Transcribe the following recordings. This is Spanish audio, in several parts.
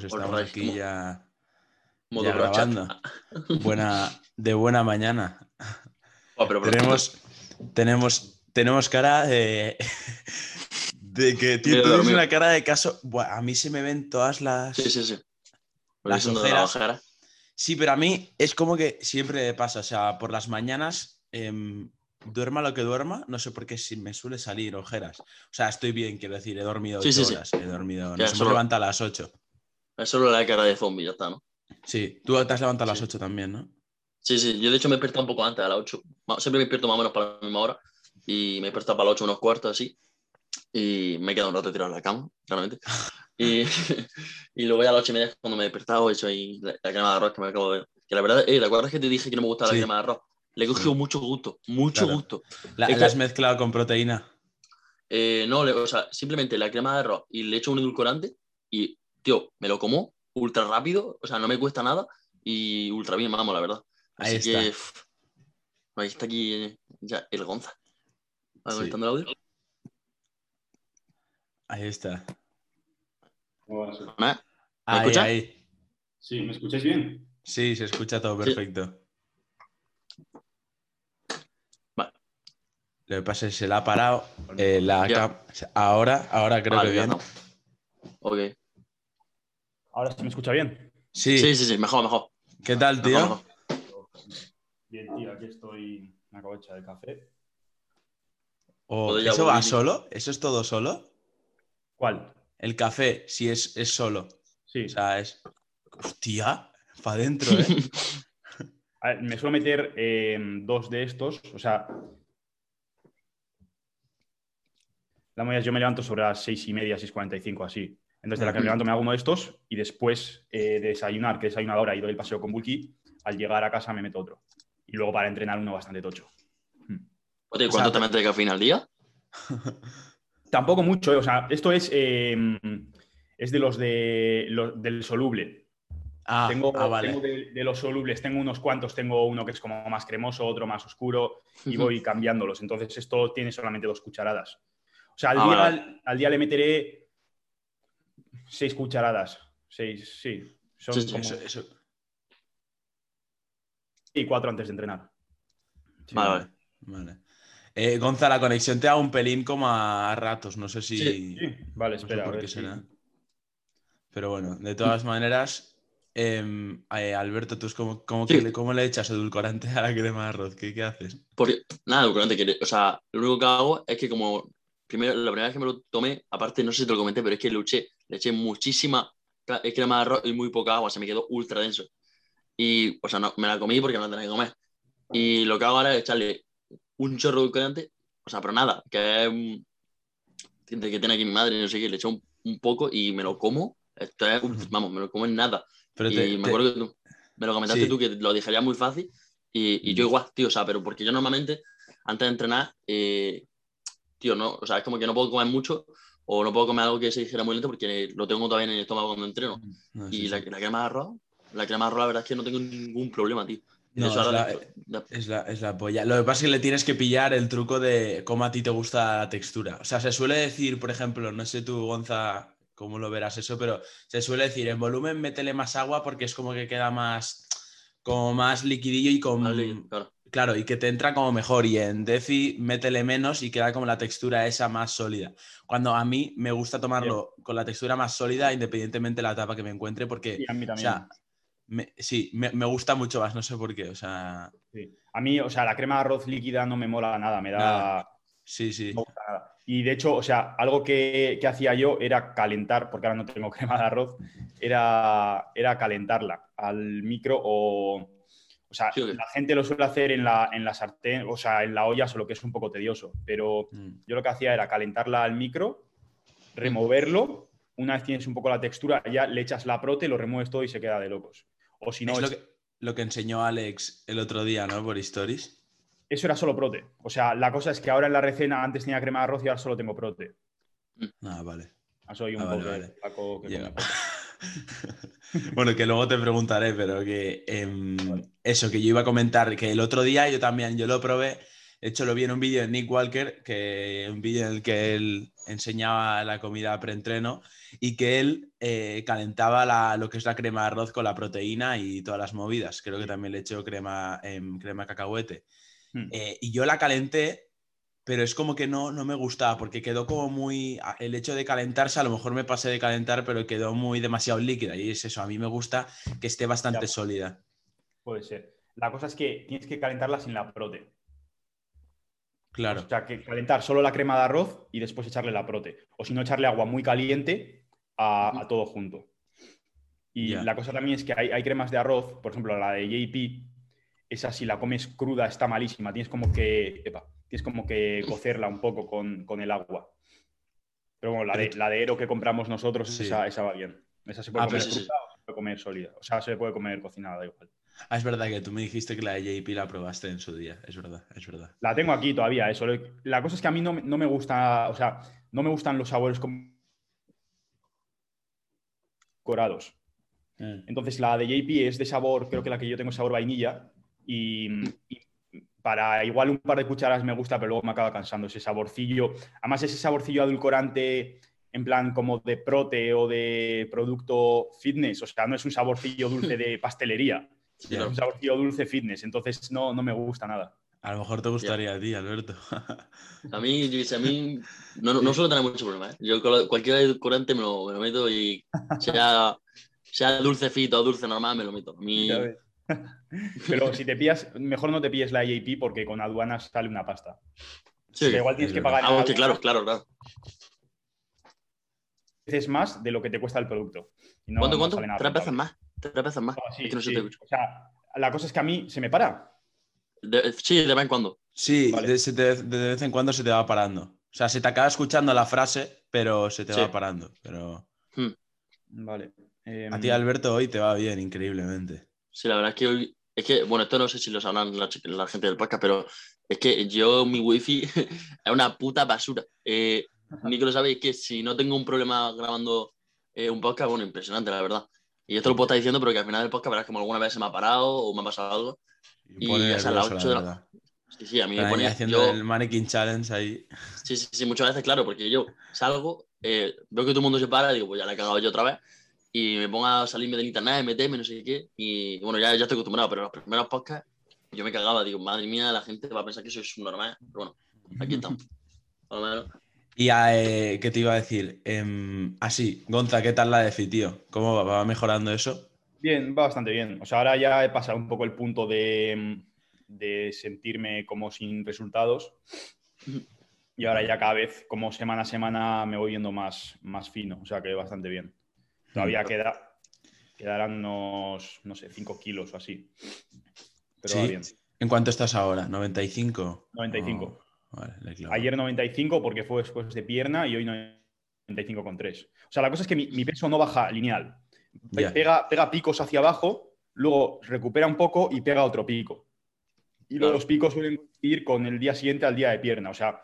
Pues estamos aquí ya, Modo ya grabando. Buena, de buena mañana. Pero- Tenemos, tenemos, tenemos cara de, de que tío, tú tienes una cara de caso. Buah, a mí se me ven todas las. Sí, sí, sí. Las la ojeras. ojera. Sí, pero a mí es como que siempre pasa. O sea, por las mañanas, em, duerma lo que duerma, no sé por qué si me suele salir ojeras. O sea, estoy bien, quiero decir, he dormido Sí, ocho sí, sí. horas. He dormido. Nos hemos levantado a las 8. Es solo la cara de zombie, ya está, ¿no? Sí, tú te has levantado a las Sí. 8 también, ¿no? Sí, sí. Yo de hecho me he despertado un poco antes, a las 8. Ma- Siempre me despierto más o menos para la misma hora. Y me he despertado para las 8 unos cuartos así. Y me he quedado un rato tirado en la cama, claramente. Y, y luego ya a las 8 y media cuando me he despertado he hecho ahí la, la crema de arroz que me acabo de ver. Que la verdad, eh, ¿te acuerdas que te dije que no me gustaba Sí. la crema de arroz? Le he cogido mucho gusto, mucho Claro. gusto. La, Es la has mezclado con proteína. Eh, no, le- o sea, simplemente la crema de arroz y le echo un edulcorante y, tío, me lo como ultra rápido, o sea, no me cuesta nada y ultra bien, vamos, la verdad. Ahí Así está. que, ahí está aquí eh, ya el Gonza. ¿Va Sí. conectando el audio? Ahí está. Sí. Nada. Ahí, escuchas? ahí. Sí, ¿me escucháis bien? Sí, se escucha todo Sí. perfecto. Vale. Lo que pasa es que se la ha parado. eh, la Ahora, ahora creo Vale, que ya bien. estamos. Ok. Ahora sí me escucha bien. Sí. Sí, sí, sí, mejor, mejor. ¿Qué tal, tío? mejor. Bien, tío, aquí estoy. Me acabo de echar el café. O- Joder, ya ¿Eso va solo? ¿Eso es todo solo? ¿Cuál? El café, sí, es, es solo. Sí. O sea, es. Hostia, para adentro, ¿eh? A ver, me suelo meter eh, dos de estos. O sea. La mayoría yo me levanto sobre las seis y media, 6.45, así. Entonces, de la que me levanto me hago uno de estos y después eh, de desayunar, que desayuno ahora y doy el paseo con Bulky, al llegar a casa me meto otro. Y luego para entrenar uno bastante tocho. Oye, O ¿cuánto sea, te metes de cafeína al día? Tampoco mucho, ¿eh? o sea, esto es, eh, es de los de los- del soluble. Ah, tengo ah, vale. tengo de, de los solubles, tengo unos cuantos, tengo uno que es como más cremoso, otro más oscuro y voy cambiándolos. Entonces esto tiene solamente dos cucharadas. O sea, al, Ah, día, vale. al, al día le meteré seis cucharadas. Seis, sí. Son Sí, sí, como- Eso, eso- y cuatro antes de entrenar. sí, Vale, vale. vale. Eh, Gonza, la conexión te da un pelín como a ratos. No sé si. Sí, Sí, vale, no sé espera. a por ver qué será. Pero bueno, de todas maneras, em, eh, Alberto, ¿tú es como, como que cómo le echas edulcorante a la crema de arroz? ¿Qué, qué haces? Porque, nada, edulcorante, que, o sea, lo único que hago es que como, primero, la primera vez que me lo tomé, aparte, no sé si te lo comenté, pero es que le eché, le eché muchísima crema de arroz y muy poca agua, se me quedó ultra denso. Y, o sea, no, me la comí porque no la tenía que comer. Y lo que hago ahora es echarle un chorro de edulcorante, o sea, pero nada, que es un- que tiene aquí mi madre, no sé qué, le echo un, un poco y me lo como. Esto es, vamos, me lo como en nada. Pero y te- me te- acuerdo que tú me lo comentaste Sí. tú que lo digerías muy fácil y, y yo Mm. igual, tío, o sea, pero porque yo normalmente antes de entrenar, eh, tío, no, o sea, es como que no puedo comer mucho o no puedo comer algo que se digiera muy lento porque lo tengo todavía en el estómago cuando entreno. no, sí, y la, sí. la crema de arroz, la crema de arroz, la verdad es que no tengo ningún problema, tío. No, es la- de- Es la, es la polla. Lo que pasa es que le tienes que pillar el truco de cómo a ti te gusta la textura. O sea, se suele decir, por ejemplo, no sé tú, Gonza, cómo lo verás eso, pero se suele decir, en volumen métele más agua porque es como que queda más, como más liquidillo y con... vale, claro. Claro, y que te entra como mejor. Y en Defi métele menos y queda como la textura esa más sólida. Cuando a mí me gusta tomarlo con la textura más sólida, independientemente de la etapa que me encuentre, porque, Sí, a mí o sea, me- sí, me, me gusta mucho más, no sé por qué. O sea, Sí. A mí, o sea, la crema de arroz líquida no me mola nada, me da. Nada. sí, sí. no gusta nada. Y de hecho, o sea, algo que, que hacía yo era calentar, porque ahora no tengo crema de arroz, era, era calentarla al micro o. O sea, Sí, la gente lo suele hacer en la, en la sartén, o sea, en la olla, solo que es un poco tedioso. Pero Mm. yo lo que hacía era calentarla al micro, removerlo una vez tienes un poco la textura, ya le echas la prote, lo remueves todo y se queda de locos. O si no, es lo que, lo que enseñó Alex el otro día, ¿no? Por Stories. eso era solo prote. O sea, la cosa es que ahora en la recena antes tenía crema de arroz y ahora solo tengo prote. Ah, vale. Soy un Ah, vale, poco vale. flaco que. bueno, que luego te preguntaré, pero que em, eso, que yo iba a comentar, que el otro día yo también, yo lo probé, de hecho lo vi en un vídeo de Nick Walker, que un vídeo en el que él enseñaba la comida preentreno y que él eh, calentaba la- lo que es la crema de arroz con la proteína y todas las movidas. Creo que también le echó crema, em, crema cacahuete. Hmm. Eh, y yo la calenté, pero es como que no, no me gustaba porque quedó como muy... El hecho de calentarse, a lo mejor me pasé de calentar, pero quedó muy demasiado líquida. Y es eso, a mí me gusta que esté bastante Ya. sólida. Puede ser. La cosa es que tienes que calentarla sin la prote. Claro. O sea, que calentar solo la crema de arroz y después echarle la prote. O si no, echarle agua muy caliente a, a todo junto. Y la cosa también es que hay, hay cremas de arroz, por ejemplo, la de JP, esa si la comes cruda está malísima. Tienes como que, epa, tienes como que cocerla un poco con, con el agua. Pero bueno, la de, la de Ero que compramos nosotros, Sí. esa, esa va bien. Esa se puede Ah, comer sí, sí. o se puede comer sólida. O sea, se puede comer cocinada, da igual. Ah, es verdad que tú me dijiste que la de JP la probaste en su día. Es verdad, es verdad. La tengo aquí todavía, eso. La cosa es que a mí no, me- no me gusta, o sea, no me gustan los sabores como corados. Entonces la de JP es de sabor, creo que la que yo tengo es sabor vainilla y, y para igual un par de cucharas me gusta, pero luego me acaba cansando ese saborcillo. Además ese saborcillo adulcorante en plan como de prote o de producto fitness, o sea, no es un saborcillo dulce de pastelería, Sí, es un saborcillo dulce fitness, entonces no, no me gusta nada. A lo mejor te gustaría a ti, Alberto. A mí, a mí no, no, no suelo tener mucho problema. ¿eh? Yo cualquier edulcorante me lo, me lo meto y sea, sea dulce fito o dulce normal, me lo meto. A mí. Pero si te pillas, mejor no te pilles la IAP porque con aduanas sale una pasta. sí, igual tienes es que pagar Ah, que claro, claro, claro. veces más de lo que te cuesta el producto. Y no- ¿Cuánto, no cuánto? Tres veces más. Tres veces más. No, sí, es que no se sí. te escucha. O sea, la cosa es que a mí se me para. De- sí, de vez en cuando. Sí, Vale. de, se te- de vez en cuando se te va parando. O sea, se te acaba escuchando la frase, pero se te Sí. va parando. Pero Vale. Em, a ti, Alberto, hoy te va bien, increíblemente. Sí, la verdad es que hoy. Es que, bueno, esto no sé si lo sabrán la, la gente del podcast, pero es que yo, mi wifi es una puta basura. Eh, ni que lo sabéis, que si no tengo un problema grabando eh, un podcast, bueno, impresionante, la verdad. Y esto lo puedo estar diciendo, pero que al final del podcast verás como alguna vez se me ha parado o me ha pasado algo. Y pone ya sea, a las nervioso, ocho de la verdad. Sí, sí, a mí me pone. haciendo yo- el mannequin challenge ahí. Sí, sí, sí, muchas veces, claro, porque yo salgo, eh, veo que todo el mundo se para, digo, pues ya la he cagado yo otra vez, y me pongo a salirme del internet, meterme, no sé qué, y bueno, ya, ya estoy acostumbrado, pero los primeros podcasts yo me cagaba, digo, madre mía, la gente va a pensar que soy subnormal, pero bueno, aquí estamos. Por lo menos. Y eh, ¿qué te iba a decir? Em, así, Gonza, ¿qué tal la DeFi, tío? ¿Cómo va? ¿Va mejorando eso? Bien, va bastante bien. O sea, ahora ya he pasado un poco el punto de, de sentirme como sin resultados. Y ahora ya cada vez, como semana a semana, me voy viendo más, más fino. O sea que bastante bien. Todavía queda, quedarán unos, no sé, 5 kilos o así. Pero Sí. va bien. ¿En cuánto estás ahora? ¿95? 95. Oh, vale. Ayer 95 porque fue después de pierna y hoy 95,3. O sea, la cosa es que mi, mi peso no baja lineal. Pega, pega picos hacia abajo, luego recupera un poco y pega otro pico. Y los picos suelen ir con el día siguiente al día de pierna. O sea,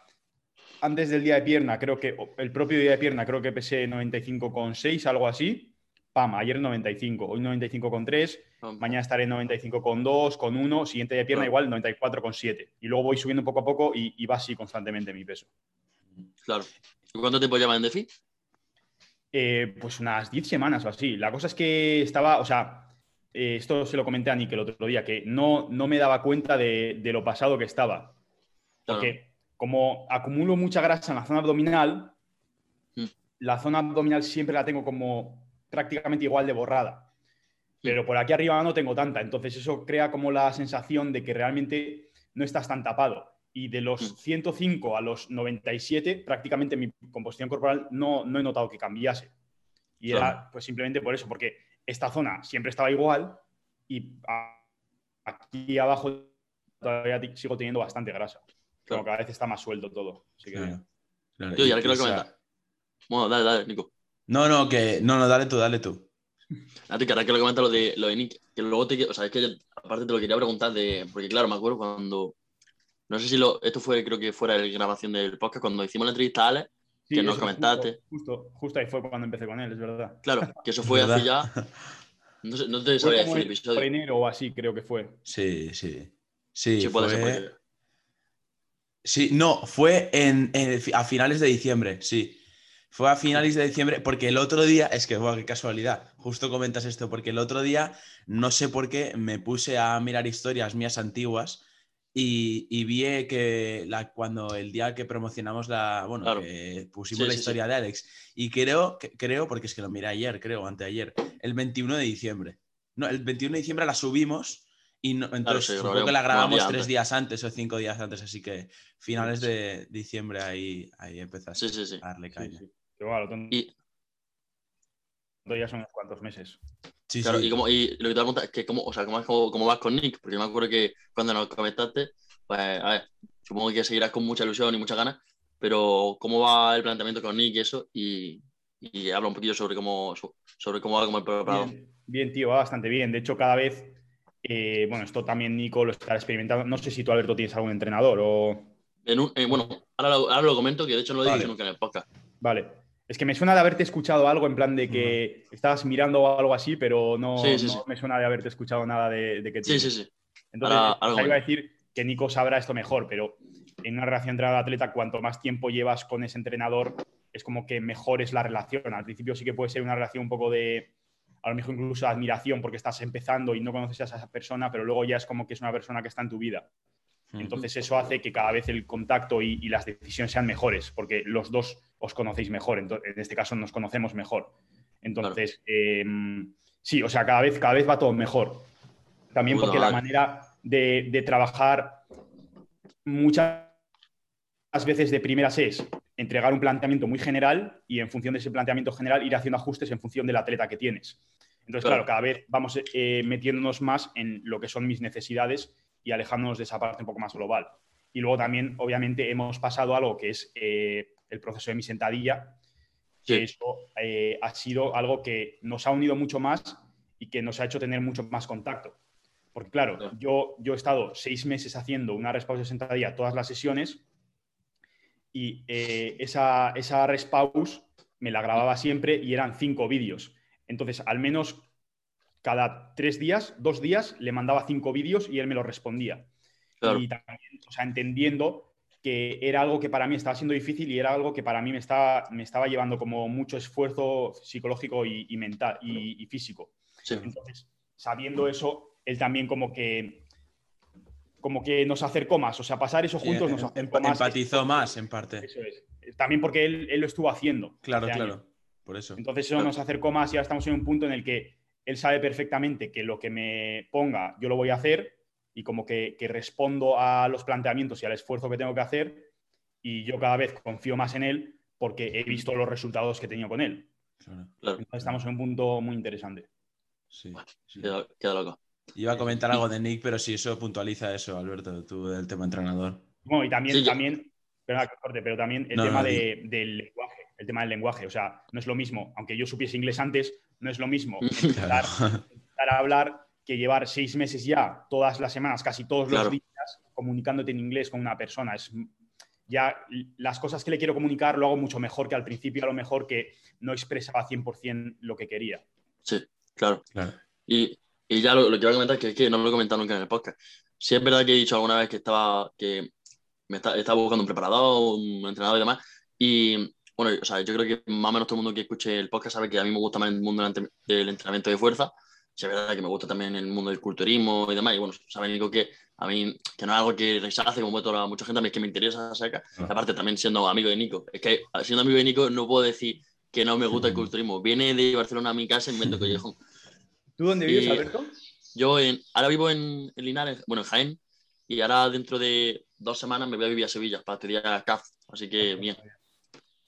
antes del día de pierna, creo que el propio día de pierna, creo que pesé 95,6, algo así. Pam, ayer 95, hoy 95,3, mañana estaré en 95,2, con 1, siguiente día de pierna igual 94,7. Y luego voy subiendo poco a poco y, y va así constantemente mi peso. Claro. ¿Y cuánto tiempo llevan en DeFi? Eh, pues unas 10 semanas o así. La cosa es que estaba, o sea, eh, esto se lo comenté a Nick el otro día, que no, no me daba cuenta de, de lo pasado que estaba. Claro. Porque como acumulo mucha grasa en la zona abdominal, Mm. la zona abdominal siempre la tengo como prácticamente igual de borrada. Pero por aquí arriba no tengo tanta. Entonces eso crea como la sensación de que realmente no estás tan tapado. Y de los Mm. 105 a los 97, prácticamente mi composición corporal no, no he notado que cambiase. Y Claro. era pues simplemente por eso, porque esta zona siempre estaba igual y aquí abajo todavía sigo teniendo bastante grasa. Claro. cada vez está más suelto todo. Así que Claro, claro. Tío, y ahora Y- que lo y esa- comentas. Bueno, dale, dale, Nico. No, no, que. No, no, dale tú, dale tú. A ti, que ahora que lo comenta lo de, lo de Nick, que luego te. O sea, es que aparte te lo quería preguntar de. Porque claro, me acuerdo cuando. No sé si lo, esto fue, creo que fuera la grabación del podcast, cuando hicimos la entrevista a Alex, Sí, que nos comentaste. Justo, justo, justo ahí fue cuando empecé con él, es verdad. Claro, que eso fue ¿Verdad? hace ya. No, sé, no te como decir el episodio. enero o así, creo que fue. Sí, sí. Sí, Sí, puede ser. fue- puede ser. Sí, no, fue en, en- a finales de diciembre, sí. Fue a finales de diciembre, porque el otro día, es que, wow, qué casualidad, justo comentas esto, porque el otro día, no sé por qué, me puse a mirar historias mías antiguas y, y vi que la, cuando el día que promocionamos la, bueno, Claro. que pusimos Sí, la sí, historia de Alex, y creo, que- creo, porque es que lo miré ayer, creo, anteayer, el 21 de diciembre. No, el 21 de diciembre la subimos y no- entonces sí, supongo que la grabamos días tres días antes o cinco días antes, así que finales de diciembre ahí, ahí empezaste Sí, sí, sí. a darle Sí, caña. sí. Bueno, tonto Y, ya son unos cuantos meses. Sí, claro, sí. y, como, y lo que te voy a preguntar es que cómo, o sea, cómo, cómo, cómo vas con Nick, porque yo me acuerdo que cuando nos comentaste, pues, a ver, supongo que seguirás con mucha ilusión y muchas ganas, pero cómo va el planteamiento con Nick y eso, y, y habla un poquillo sobre cómo, sobre cómo va como el preparador. Bien, bien, tío, va bastante bien. De hecho, cada vez, eh, bueno, esto también Nico lo está experimentando. No sé si tú, Alberto, tienes algún entrenador o... En un- eh, bueno, ahora lo, ahora lo comento, que de hecho no lo he dicho nunca en el podcast. Vale. Es que me suena de haberte escuchado algo en plan de que estabas mirando o algo así, pero no, Sí, sí, no sí. me suena de haberte escuchado nada de, de que Sí, sí, sí. Entonces, Ahora- iba a decir que Nico sabrá esto mejor, pero en una relación entrenador-atleta, cuanto más tiempo llevas con ese entrenador, es como que mejor es la relación. Al principio sí que puede ser una relación un poco de, a lo mejor incluso admiración porque estás empezando y no conoces a esa persona, pero luego ya es como que es una persona que está en tu vida. Entonces eso hace que cada vez el contacto y, y las decisiones sean mejores, porque los dos os conocéis mejor, en este caso nos conocemos mejor. Entonces, eh, sí, o sea, cada vez, cada vez va todo mejor. También porque la manera de, de trabajar muchas veces de primeras es entregar un planteamiento muy general y en función de ese planteamiento general ir haciendo ajustes en función del atleta que tienes. Entonces, Claro. claro, cada vez vamos eh, metiéndonos más en lo que son mis necesidades y alejándonos de esa parte un poco más global. Y luego también, obviamente, hemos pasado algo que es eh, el proceso de mi sentadilla, que Sí. eso eh, ha sido algo que nos ha unido mucho más y que nos ha hecho tener mucho más contacto. Porque claro, yo, yo he estado seis meses haciendo una pause de sentadilla todas las sesiones y eh, esa, esa rest pause me la grababa siempre y eran cinco vídeos. Entonces, al menos cada tres días, dos días, le mandaba cinco vídeos y él me los respondía. Claro. Y también, o sea, entendiendo que era algo que para mí estaba siendo difícil y era algo que para mí me estaba, me estaba llevando como mucho esfuerzo psicológico y, y mental y, y físico. Sí. Entonces, sabiendo eso, él también como que como que nos acercó más, o sea, pasar eso Sí, juntos nos em- acercó más. empatizó más, en parte. Eso es. También porque él, él lo estuvo haciendo. Claro, hace claro. Por eso. Entonces eso Claro. nos acercó más y ahora estamos en un punto en el que él sabe perfectamente que lo que me ponga yo lo voy a hacer y como que, que respondo a los planteamientos y al esfuerzo que tengo que hacer y yo cada vez confío más en él porque he visto los resultados que he tenido con él. Claro, Claro. Entonces estamos en un punto muy interesante. sí, sí. Queda, queda loco. Iba a comentar algo de Nick, pero sí, eso puntualiza eso, Alberto, tú del tema entrenador. Bueno, y también, Sí, también, corte, pero también el No, tema no, de- del lenguaje, el tema del lenguaje, o sea, no es lo mismo, aunque yo supiese inglés antes, no es lo mismo empezar, Claro. empezar a hablar que llevar seis meses ya, todas las semanas, casi todos Claro. los días, comunicándote en inglés con una persona. Es ya las cosas que le quiero comunicar lo hago mucho mejor que al principio, a lo mejor que no expresaba 100% lo que quería. Sí, claro. Claro. Y, y ya lo, lo que iba a comentar, que es que no lo he comentado nunca en el podcast. Sí es verdad que he dicho alguna vez que estaba, que me está- estaba buscando un preparador, un entrenador y demás. Y bueno, o sea, yo creo que más o menos todo el mundo que escuche el podcast sabe que a mí me gusta más el mundo del entre- del entrenamiento de fuerza. Sí es verdad que me gusta también el mundo del culturismo y demás. Y bueno, sabe Nico que a mí, que no es algo que rechace como toda mucha gente, a mí es que me interesa saca. Claro. Aparte también siendo amigo de Nico. Es que siendo amigo de Nico no puedo decir que no me gusta el Ujú. culturismo. Viene de Barcelona a mi casa en Vento Collejón. ¿Tú dónde vives, Alberto? Yo en, ahora vivo en, en Linares, bueno, en Jaén, y ahora dentro de dos semanas me voy a vivir a Sevilla para estudiar CAF, así que bien.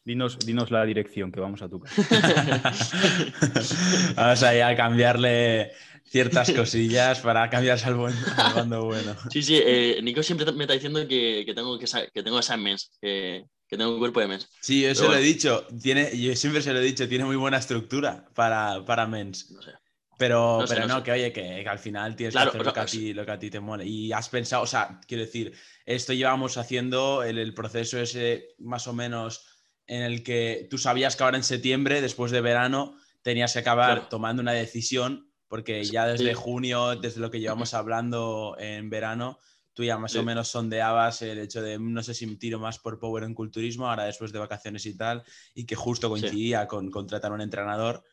Dinos, dinos la dirección que vamos a tu casa. Vamos ahí a cambiarle ciertas cosillas para cambiarse al, buen, al bando bueno. Sí, sí, eh, Nico siempre me está diciendo que, que tengo, que, que tengo exámenes, que, que que tengo un cuerpo de mens. Sí, yo Pero se lo he dicho. Tiene, yo siempre se lo he dicho, tiene muy buena estructura para, para mens. No sé. Pero No sé, pero no no, sé. que oye, que, que al final tienes Claro, que hacer lo que, a ti, lo que a ti te mole. Y has pensado, o sea, quiero decir, esto llevamos haciendo el, el proceso ese más o menos en el que tú sabías que ahora en septiembre, después de verano, tenías que acabar Claro. tomando una decisión, porque Sí. ya desde junio, desde lo que llevamos hablando en verano, tú ya más o menos sondeabas el hecho de no sé si me tiro más por power en culturismo, ahora después de vacaciones y tal, y que justo coincidía con contratar un entrenador.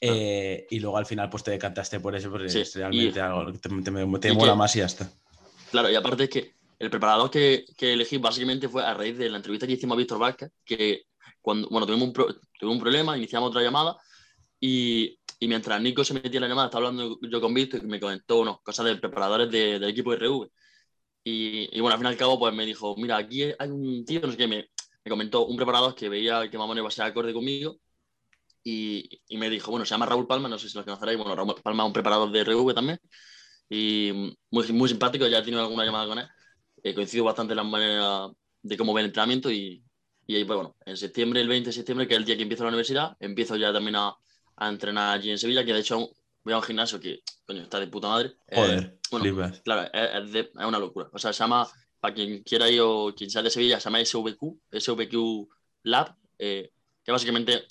Eh, y luego al final pues te decantaste por eso porque Sí, es realmente y- algo que te, te- te mola que- más y ya está. Claro, y aparte es que el preparador que, que elegí básicamente fue a raíz de la entrevista que hicimos a Víctor Vázquez, que cuando, bueno, tuvimos un, pro- tuvimos un problema, iniciamos otra llamada y, y mientras Nico se metía en la llamada, estaba hablando yo con Víctor y me comentó unas cosas de preparadores de- del equipo RV. Y, y bueno, al fin y al cabo, pues me dijo, mira, aquí hay un tío, no sé qué, me, me comentó un preparador que veía que más o menos iba a ser acorde conmigo y, y me dijo, bueno, se llama Raúl Palma, no sé si lo conoceréis, bueno, Raúl Palma es un preparador de RV también y muy, muy simpático, ya he tenido alguna llamada con él, eh, coincido bastante en la manera de cómo ve el entrenamiento y, y ahí, pues bueno, en septiembre, el 20 de septiembre, que es el día que empiezo la universidad, empiezo ya también a, a entrenar allí en Sevilla, que de hecho voy a un gimnasio que, coño, está de puta madre. Eh, Joder, bueno, flipas. Claro, es, es de- es una locura. O sea, se llama, para quien quiera ir o quien sea de Sevilla, se llama SVQ, SVQ Lab, eh, que básicamente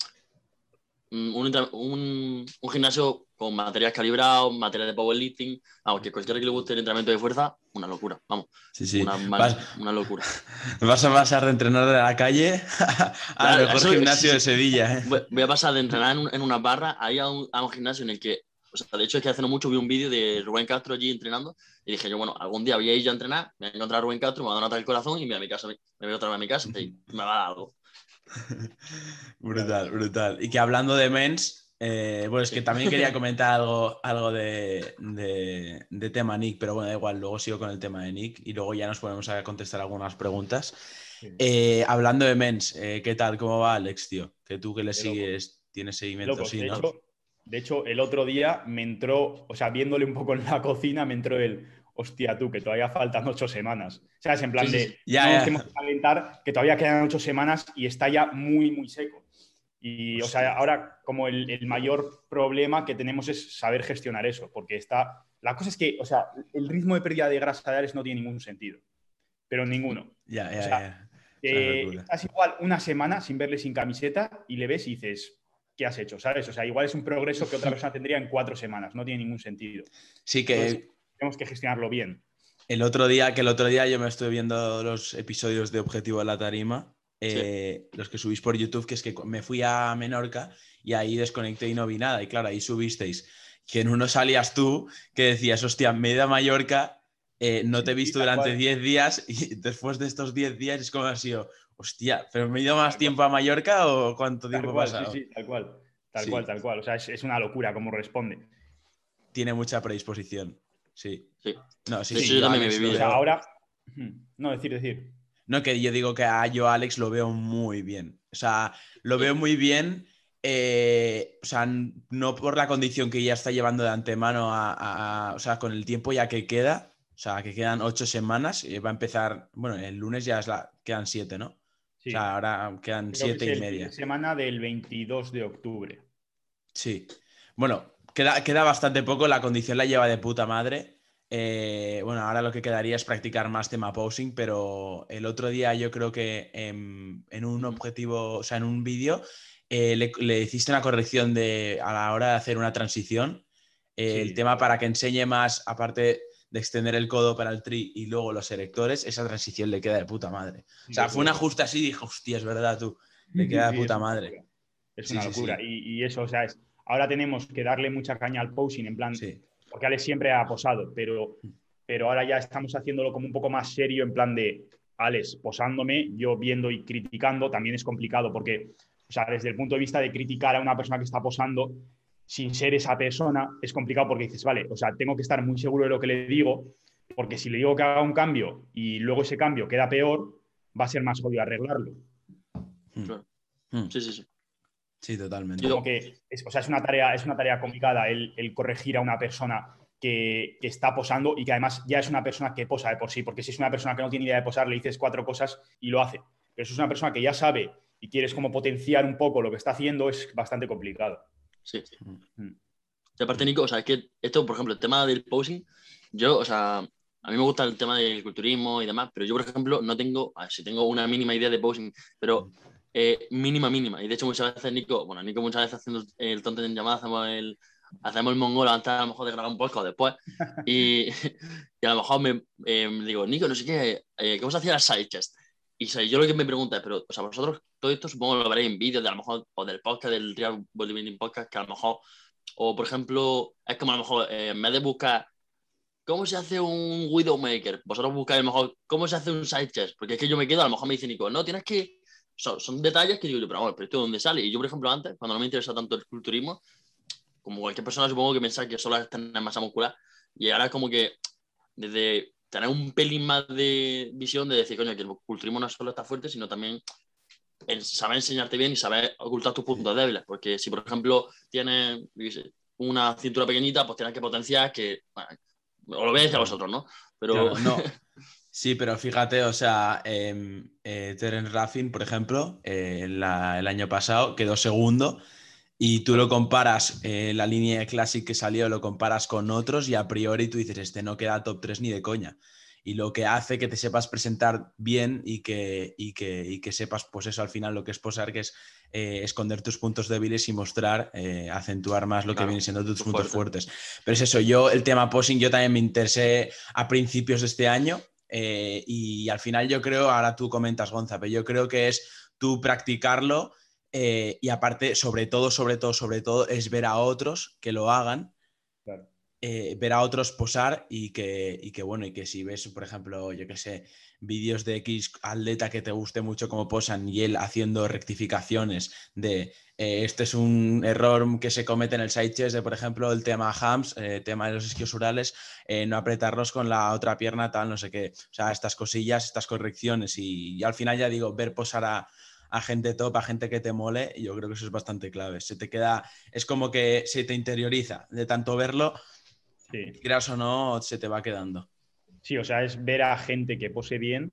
un, un, un gimnasio con materiales calibrados, materiales de powerlifting, vamos, que cualquiera que le guste el entrenamiento de fuerza, una locura, vamos, Sí, sí. una, Vas, una locura. vas a pasar de entrenar de la calle al mejor eso- gimnasio de Sevilla. ¿eh? Voy a pasar de entrenar en, un- en una barra ahí a un, a un gimnasio en el que, o sea, de hecho es que hace no mucho vi un vídeo de Rubén Castro allí entrenando y dije yo, bueno, algún día voy a ir yo a entrenar, me voy a encontrar a Rubén Castro, me va a dar un ataque al corazón y me voy a mi casa, me voy otra vez a mi casa y me va a dar algo. Brutal, brutal. Y que hablando de mens, eh, bueno, es que también quería comentar algo, algo de, de- de tema Nick, pero bueno, da igual, luego sigo con el tema de Nick y luego ya nos ponemos a contestar algunas preguntas. Eh, hablando de mens, eh, ¿qué tal? ¿Cómo va Alex, tío? Que tú que le sigues, tienes seguimiento, sí, de, ¿no? hecho, de hecho, el otro día me entró, o sea, viéndole un poco en la cocina, me entró el, hostia, tú, que todavía faltan ocho semanas. O sea, es en plan Sí, de, sí. Ya, no ya. tenemos que calentar, que todavía quedan ocho semanas y está ya muy, muy seco. Y, o sea, ahora como el, el mayor problema que tenemos es saber gestionar eso, porque está... La cosa es que, o sea, el ritmo de pérdida de grasa de Alex no tiene ningún sentido, pero ninguno. Ya, ya, O sea, ya. Eh, estás igual una semana sin verle sin camiseta y le ves y dices, ¿qué has hecho? ¿Sabes? O sea, igual es un progreso que otra persona tendría en cuatro semanas, no tiene ningún sentido. Sí, que Entonces, tenemos que gestionarlo bien. el otro día, que el otro día yo me estuve viendo los episodios de Objetivo de la Tarima, eh, los que subís por YouTube, que es que me fui a Menorca y ahí desconecté y no vi nada. Y claro, ahí subisteis que en uno salías tú, que decías, hostia, me he ido a Mallorca, eh, no te he visto durante cual. 10 días y después de estos 10 días es como ha sido, hostia, ¿pero me he ido más Tal tiempo a Mallorca o cuánto Tal tiempo ha pasado? sí, sí, tal cual. Tal Sí. cual, tal cual. O sea, es, es una locura cómo responde. Tiene mucha predisposición, sí. Sí. No, sí, sí, yo también Alex me lo viví- O sea, veo- ahora... No, decir, decir. No, que yo digo que a yo Alex lo veo muy bien. O sea, lo veo muy bien. eh, o sea, no por la condición que ya está llevando de antemano a, a- a- o sea, con el tiempo ya que queda. O sea, que quedan ocho semanas. y va a empezar. Bueno, el lunes ya es la, quedan siete, ¿no? Sí. O sea, ahora quedan Creo que siete es y el fin media. de semana del 22 de octubre. Sí. Bueno, queda, queda bastante poco. La condición la lleva de puta madre. Eh, bueno, ahora lo que quedaría es practicar más tema posing, pero el otro día yo creo que en, en un objetivo, o sea, en un vídeo, eh, le, le hiciste una corrección de, a la hora de hacer una transición. Eh, Sí. El tema para que enseñe más, aparte de extender el codo para el tri y luego los erectores, esa transición le queda de puta madre. O sea, fue un ajuste así y dije, hostia, es verdad tú. Le queda de puta es una madre. locura. Es Sí, una locura. sí. Y, y eso, o sea, es, ahora tenemos que darle mucha caña al posing, en plan, Sí. porque Alex siempre ha posado, pero, pero ahora ya estamos haciéndolo como un poco más serio, en plan de Alex posándome, yo viendo y criticando, también es complicado, porque, o sea, desde el punto de vista de criticar a una persona que está posando, sin ser esa persona, es complicado porque dices, vale, o sea, tengo que estar muy seguro de lo que le digo, porque si le digo que haga un cambio y luego ese cambio queda peor, va a ser más jodido arreglarlo. Mm. Claro. Sí, sí, sí. Sí, totalmente. Yo- como que es, o sea, es, una tarea, es una tarea complicada el, el corregir a una persona que, que está posando y que además ya es una persona que posa de por sí, porque si es una persona que no tiene idea de posar, le dices cuatro cosas y lo hace. Pero si es una persona que ya sabe y quieres como potenciar un poco lo que está haciendo, es bastante complicado. Sí. Mm. Y aparte, Nico, o sea, es que esto, por ejemplo, el tema del posing, yo, o sea, a mí me gusta el tema del culturismo y demás, pero yo, por ejemplo, no tengo, si tengo una mínima idea de posing, pero eh, mínima, mínima. Y de hecho, muchas veces Nico, bueno, Nico muchas veces haciendo el tonto en llamada, hacemos el, hacemos el mongol antes a lo mejor de grabar un podcast después. Y, y, a lo mejor me, eh, me, digo, Nico, no sé qué, eh, ¿cómo se hacía la side chest? Y yo lo que me pregunto es, pero, o sea, vosotros todo esto supongo lo veréis en vídeos de a lo mejor, o del podcast, del Real Bodybuilding Podcast, que a lo mejor, o por ejemplo, es como a lo mejor, eh, en vez de buscar cómo se hace un Widowmaker, vosotros buscáis a lo mejor cómo se hace un side chest, porque es que yo me quedo, a lo mejor me dice Nico, no, tienes que son, son, detalles que digo yo, pero, bueno, pero esto de dónde sale. Y yo, por ejemplo, antes, cuando no me interesa tanto el culturismo, como cualquier persona supongo que pensaba que solo es tener masa muscular, y ahora es como que desde tener un pelín más de visión de decir, coño, que el culturismo no solo está fuerte, sino también el saber enseñarte bien y saber ocultar tus puntos débiles. Porque si, por ejemplo, tienes una cintura pequeñita, pues tienes que potenciar que, bueno, os lo veis a vosotros, ¿no? Pero... Claro, no. Sí, pero fíjate, o sea, eh, eh, Terence Raffin, por ejemplo, eh, la, el año pasado quedó segundo y tú lo comparas, eh, la línea Classic que salió, lo comparas con otros y a priori tú dices, este no queda top 3 ni de coña. Y lo que hace que te sepas presentar bien y que, y que, y que sepas, pues eso al final lo que es posar, que es eh, esconder tus puntos débiles y mostrar, acentuar más lo claro, que vienen siendo tus puntos fuerte. fuertes. Pero es eso, yo el tema posing, yo también me interesé a principios de este año eh, y al final yo creo, ahora tú comentas, Gonza, pero yo creo que es tú practicarlo eh, y aparte, sobre todo, sobre todo, sobre todo, es ver a otros que lo hagan, claro. eh, ver a otros posar y que, y que, bueno, y que si ves, por ejemplo, yo qué sé, vídeos de X atleta que te guste mucho cómo posan y él haciendo rectificaciones de eh, este es un error que se comete en el side chest de, por ejemplo, el tema hams, eh, tema de los isquios urales, eh, no apretarlos con la otra pierna, tal, no sé qué. O sea, estas cosillas, estas correcciones y, y al final ya digo, ver posar a, a, gente top, a gente que te mole, yo creo que eso es bastante clave. Se te queda, es como que se te interioriza de tanto verlo, sí. creas o no, se te va quedando. Sí, o sea, es ver a gente que pose bien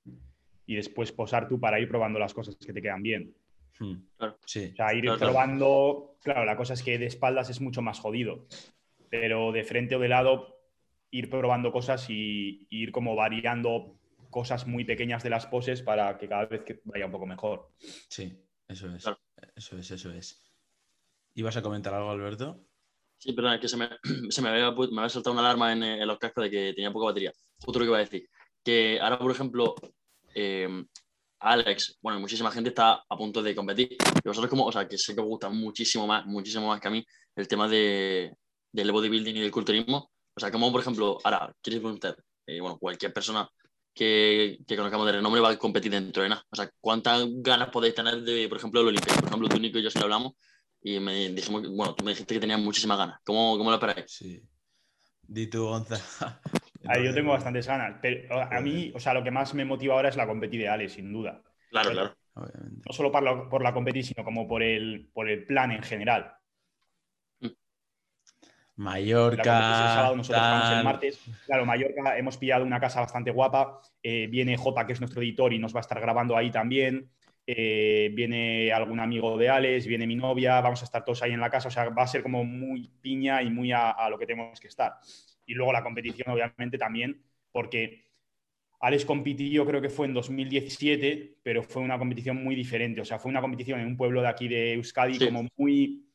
y después posar tú para ir probando las cosas que te quedan bien. Hmm. Claro. Sí. O sea, ir Claro, probando, claro, la cosa es que de espaldas es mucho más jodido, pero de frente o de lado, ir probando cosas y, y ir como variando cosas muy pequeñas de las poses para que cada vez que vaya un poco mejor. Sí, eso es. Claro. Eso es, eso es. ¿Ibas a comentar algo, Alberto? Sí, perdón, es que se me, se me, había, me había saltado una alarma en, en los cascos de que tenía poca batería. Justo lo que iba a decir. Que ahora, por ejemplo, eh, Alex, bueno, muchísima gente está a punto de competir. Y vosotros como, o sea, que sé que os gusta muchísimo más, muchísimo más que a mí el tema de, del bodybuilding y del culturismo. O sea, como por ejemplo, ahora, quieres preguntar, eh, bueno, cualquier persona que, que conozcamos de renombre va a competir dentro de nada. O sea, ¿cuántas ganas podéis tener de, por ejemplo, el Olimpia? Por ejemplo, tú, Nico y yo sí lo hablamos y me dijimos, que- bueno, tú me dijiste que tenías muchísimas ganas. ¿Cómo, cómo lo esperáis? Sí. Di tú, Gonza. A ver, yo tengo bastantes ganas, pero a mí, o sea, lo que más me motiva ahora es la competi de Ale, sin duda. Claro, claro. Obviamente. No solo por la, por la competi, sino como por el, por el plan en general. La competi es el Mallorca. sábado, nosotros vamos el martes. Claro, Mallorca hemos pillado una casa bastante guapa. eh, viene Jota, que es nuestro editor, y nos va a estar grabando ahí también. Eh, viene algún amigo de Alex, viene mi novia, vamos a estar todos ahí en la casa. O sea, va a ser como muy piña y muy a, a lo que tenemos que estar. Y luego la competición, obviamente, también, porque Alex compitió, creo que fue en 2017, pero fue una competición muy diferente. O sea, fue una competición en un pueblo de aquí de Euskadi, Sí. como muy,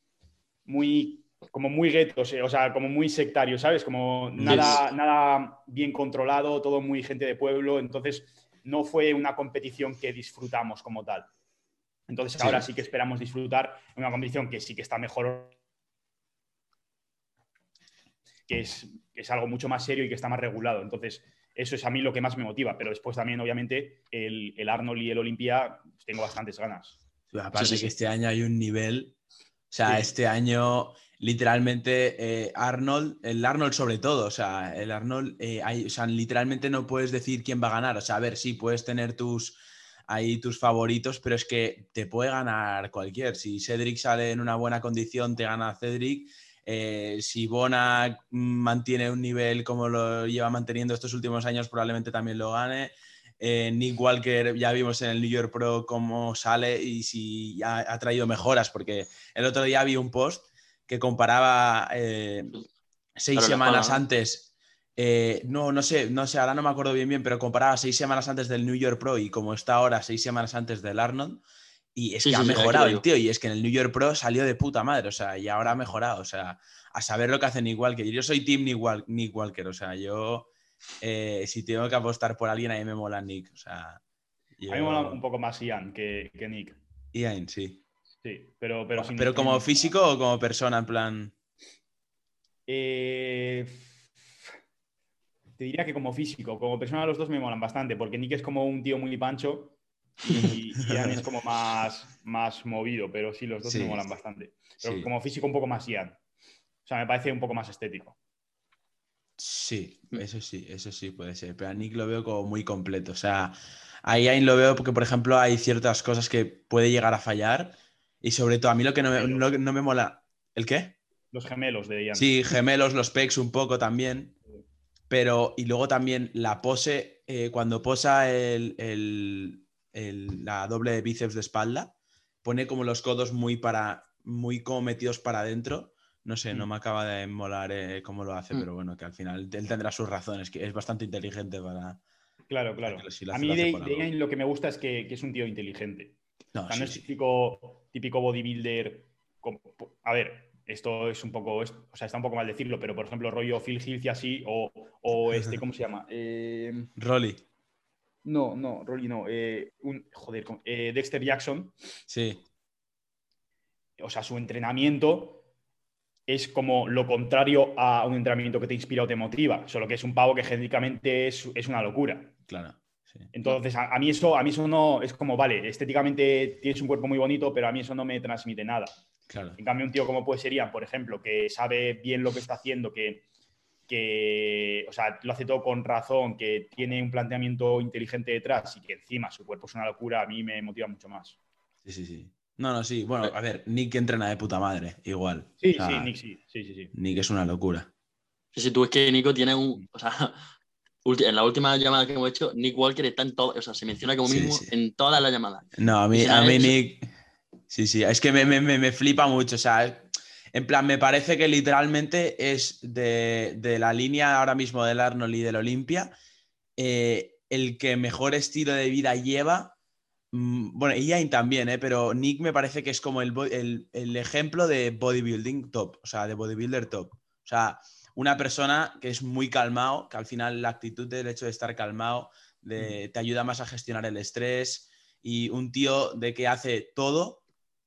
muy como muy gueto, o sea, como muy sectario, ¿sabes? Como nada, nada bien controlado, todo muy gente de pueblo, entonces no fue una competición que disfrutamos como tal. Entonces Sí. ahora sí que esperamos disfrutar una competición que sí que está mejor, que es, que es algo mucho más serio y que está más regulado. Entonces eso es a mí lo que más me motiva, pero después también obviamente el, el Arnold y el Olimpia pues, tengo bastantes ganas. Aparte Sí, sí, sí. que este año hay un nivel. O sea, Sí. este año literalmente eh, Arnold, el Arnold sobre todo, o sea, el Arnold, eh, hay- o sea, literalmente no puedes decir quién va a ganar. O sea, a ver, sí, puedes tener tus ahí tus favoritos, pero es que te puede ganar cualquier. Si Cedric sale en una buena condición, te gana Cedric. Eh, si Bona mantiene un nivel como lo lleva manteniendo estos últimos años, probablemente también lo gane. eh, Nick Walker ya vimos en el New York Pro cómo sale y si ha, ha traído mejoras, porque el otro día vi un post que comparaba eh, seis semanas antes, eh, no, no sé, no sé, ahora no me acuerdo bien bien, pero comparaba seis semanas antes del New York Pro y como está ahora seis semanas antes del Arnold. Y es Sí, que ha sí, mejorado el tío, y es que en el New York Pro salió de puta madre, o sea, y ahora ha mejorado, o sea, a saber lo que hace Nick Walker. Yo soy Team Nick, Wal- Nick Walker, o sea, yo eh, si tengo que apostar por alguien, a mí me mola Nick, o sea. A mí me mola un poco más Ian que, que Nick. Ian, sí. Sí, pero, pero, sin- Pero como físico o como persona, en plan. Eh, te diría que como físico, como persona los dos me molan bastante, porque Nick es como un tío muy pancho y Ian es como más, más movido, pero sí, los dos Sí. me molan bastante. Pero Sí. como físico un poco más Ian. O sea, me parece un poco más estético. Sí, eso sí, eso sí puede ser. Pero a Nick lo veo como muy completo. O sea, a Ian lo veo porque, por ejemplo, hay ciertas cosas que puede llegar a fallar. Y sobre todo, a mí lo que no me, no- no me mola. ¿El qué? Los gemelos de Ian. Sí, gemelos, los pecs un poco también. Pero, y luego también la pose, eh, cuando posa el, el- el- la doble de bíceps de espalda, pone como los codos muy para, muy como metidos para adentro. No sé, no Mm. me acaba de molar eh, cómo lo hace, Mm. pero bueno, que al final él tendrá sus razones, que es bastante inteligente para. Claro, claro. si A mí de, de. Ian lo que me gusta es que, que es un tío inteligente. No, O sea, sí, no es sí. típico, típico bodybuilder. con- a ver, esto es un poco. es- o sea, está un poco mal decirlo, pero por ejemplo, rollo Phil Heath y así, o, o este, ¿cómo se llama? Eh, Rolly, no, no, Rolly no. eh, un, joder. Eh, Dexter Jackson. sí. O sea, su entrenamiento es como lo contrario a un entrenamiento que te inspira o te motiva, solo que es un pavo que genéticamente es, es una locura. Claro. Sí. Entonces, a, a mí eso, a mí eso no es como, vale, estéticamente tienes un cuerpo muy bonito, pero a mí eso no me transmite nada. Claro. En cambio, un tío como puede ser Ian, por ejemplo, que sabe bien lo que está haciendo, que, que o sea, lo hace todo con razón, que tiene un planteamiento inteligente detrás y que encima su cuerpo es una locura, a mí me motiva mucho más. Sí, sí, sí. No, no, sí. Bueno, a ver, Nick entrena de puta madre, igual. Sí, O sea, sí, Nick, sí, sí, sí, sí. Nick es una locura. Sí, sí, tú es que Nico tiene un. O sea, ulti- en la última llamada que hemos hecho, Nick Walker está en todo. O sea, se menciona como Sí, mismo sí. en todas las llamadas. No, a mí, a mí. Nick. Sí, sí, es que me, me- me- flipa mucho. O sea, en plan, me parece que literalmente es de, de la línea ahora mismo del Arnold y del Olimpia eh, el que mejor estilo de vida lleva. Mm, Bueno, y Ian también, ¿eh? pero Nick me parece que es como el, el- el ejemplo de bodybuilding top, o sea, de bodybuilder top. O sea, una persona que es muy calmado, que al final la actitud del hecho de estar calmado de- te ayuda más a gestionar el estrés y un tío de que hace todo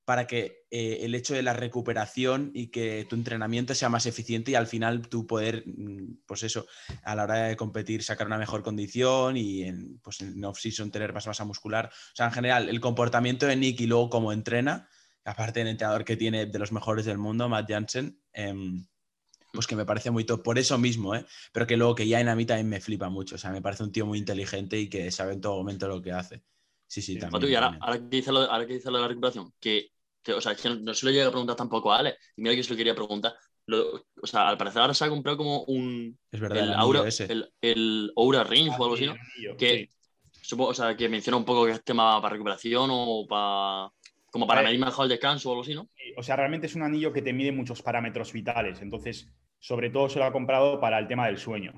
para que eh, el hecho de la recuperación y que tu entrenamiento sea más eficiente y al final tú poder, mm, pues eso, a la hora de competir sacar una mejor condición y en, pues en off-season tener más masa muscular. O sea, en general, el comportamiento de Nick y luego cómo entrena, aparte del entrenador que tiene de los mejores del mundo, Matt Jansen, em, pues que me parece muy top. Por eso mismo, ¿eh? Pero que luego que ya en a mí también me flipa mucho. O sea, me parece un tío muy inteligente y que sabe en todo momento lo que hace. Sí, sí, también. Fatu, y ahora, ahora que dice lo, de- ahora que dice lo de la recuperación, que, que, o sea, es que no, no se lo llega a preguntar tampoco a Ale. Y mira que se lo quería preguntar. Lo- o sea, al parecer ahora se ha comprado como un. Es verdad, El Aura, ese. el, el Aura Rings o algo así, Que- sí. Supongo, o sea, que menciona un poco que es tema para recuperación o para. Como para medir mejor el descanso o algo así, ¿no? O sea, realmente es un anillo que te mide muchos parámetros vitales. Entonces, sobre todo se lo ha comprado para el tema del sueño.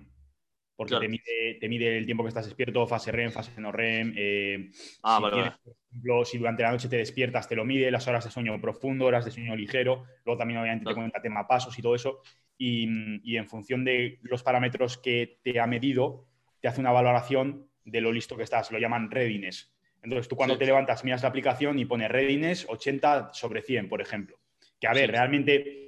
Porque Claro. te, mide, te mide el tiempo que estás despierto, fase REM, fase no REM. eh, Ah, si vale, tienes, vale. por ejemplo, si durante la noche te despiertas, te lo mide, las horas de sueño profundo, horas de sueño ligero. Luego también, obviamente, Claro. te cuenta tema pasos y todo eso. Y, y en función de los parámetros que te ha medido, te hace una valoración de lo listo que estás. Lo llaman readiness. Entonces, tú cuando Sí. te levantas, miras la aplicación y pone readiness 80 sobre 100, por ejemplo. Que a ver, Sí. realmente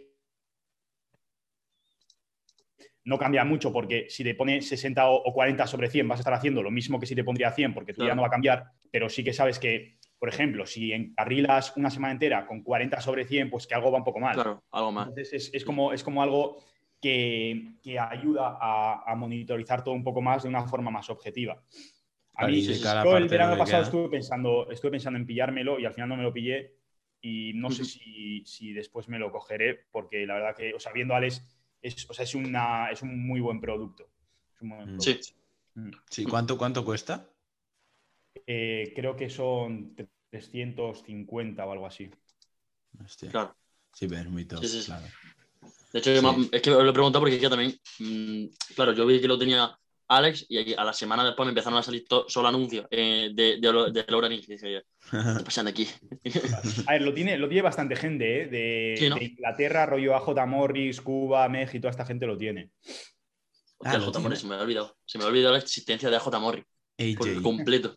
no cambia mucho porque si te pone 60 o o 40 sobre 100 vas a estar haciendo lo mismo que si te pondría 100 porque tu día Claro. no va a cambiar, pero sí que sabes que, por ejemplo, si encarrilas una semana entera con 40 sobre 100, pues que algo va un poco mal. Claro, algo más. Entonces es, es como, es como algo que, que ayuda a, a monitorizar todo un poco más de una forma más objetiva. A mí, yo el verano pasado estuve pensando, estuve pensando en pillármelo y al final no me lo pillé y no sé si, si después me lo cogeré porque la verdad que, o sea, viendo a Alex, es, o sea, es, una, es un muy buen producto. Es un buen Mm. Sí. Mm. Sí, ¿cuánto, ¿cuánto cuesta? eh, creo que son 350 o algo así. Hostia. Claro. Sí, pero es muy top, Sí, sí, sí. claro. De hecho, Sí. es que lo he preguntado porque es que también, mm, claro, yo vi que lo tenía Alex y a la semana después me empezaron a salir solo anuncios eh, de, de, Lo- de Laura. Y dije, ¿qué está pasando aquí? A ver, lo tiene, lo tiene bastante gente, ¿eh? De, Sí, ¿no? de Inglaterra, rollo AJ Morris, Cuba, México, toda esta gente lo tiene. Hostia, Ah, lo J. tiene. Morris, se me había olvidado. Se me había olvidado la existencia de J. Morris por AJ. completo.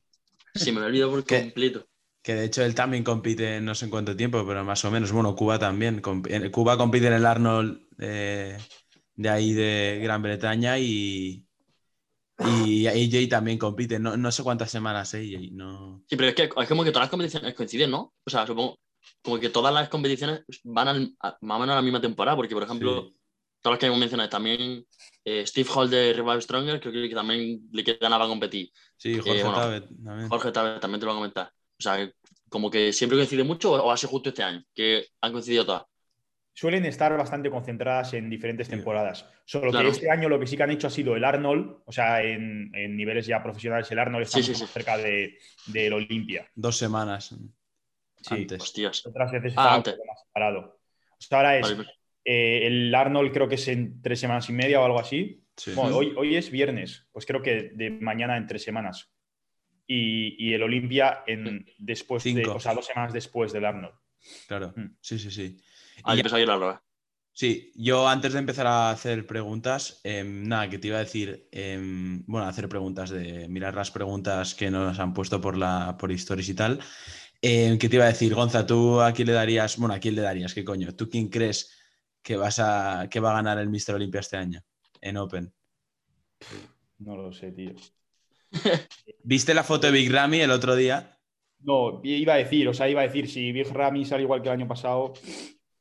Se me había olvidado por ¿Qué? completo. Que de hecho él también compite en no sé en cuánto tiempo, pero más o menos. Bueno, Cuba también. comp- Cuba compite en el Arnold eh, de ahí de Gran Bretaña y, y AJ también compite. No, no sé cuántas semanas AJ. No... Sí, pero es que es como que todas las competiciones coinciden, ¿no? O sea, supongo como que todas las competiciones van al- a- más o menos a la misma temporada, porque, por ejemplo, Sí. todas las que hemos mencionado, también eh, Steve Hall de Revive Stronger, creo que también le queda nada para competir. Sí, Jorge Eh, bueno, Tabet también. Jorge también te lo va a comentar. O sea, como que siempre coincide mucho o, o ha sido justo este año, que han coincidido todas. Suelen estar bastante concentradas en diferentes temporadas. Solo Claro. que este año lo que sí que han hecho ha sido el Arnold, o sea, en, en niveles ya profesionales, el Arnold está Sí, sí, mucho sí. más cerca de, del Olimpia. Dos semanas Sí. antes. Hostias. Otras veces Ah, está antes. un poco más separado. O sea, ahora es Vale, eh, el Arnold, creo que es en tres semanas y media o algo así. Sí. Bueno, hoy, hoy es viernes, pues creo que de mañana en tres semanas. Y, y el Olimpia en después de, o sea, dos semanas después del Arnold. Claro. Mm. Sí, sí, sí. Ah, Y yo pensaba revés. Sí, yo antes de empezar a hacer preguntas, em, nada, que te iba a decir, em, bueno, hacer preguntas de mirar las preguntas que nos han puesto por la por Stories y tal. em, que te iba a decir, Gonza, ¿tú a quién le darías? Bueno, ¿a quién le darías? ¿Qué coño? ¿Tú quién crees que vas a que va a ganar el Mr. Olympia este año en Open? No lo sé, tío. ¿Viste la foto de Big Ramy el otro día? No, iba a decir, o sea, iba a decir, si Big Ramy sale igual que el año pasado,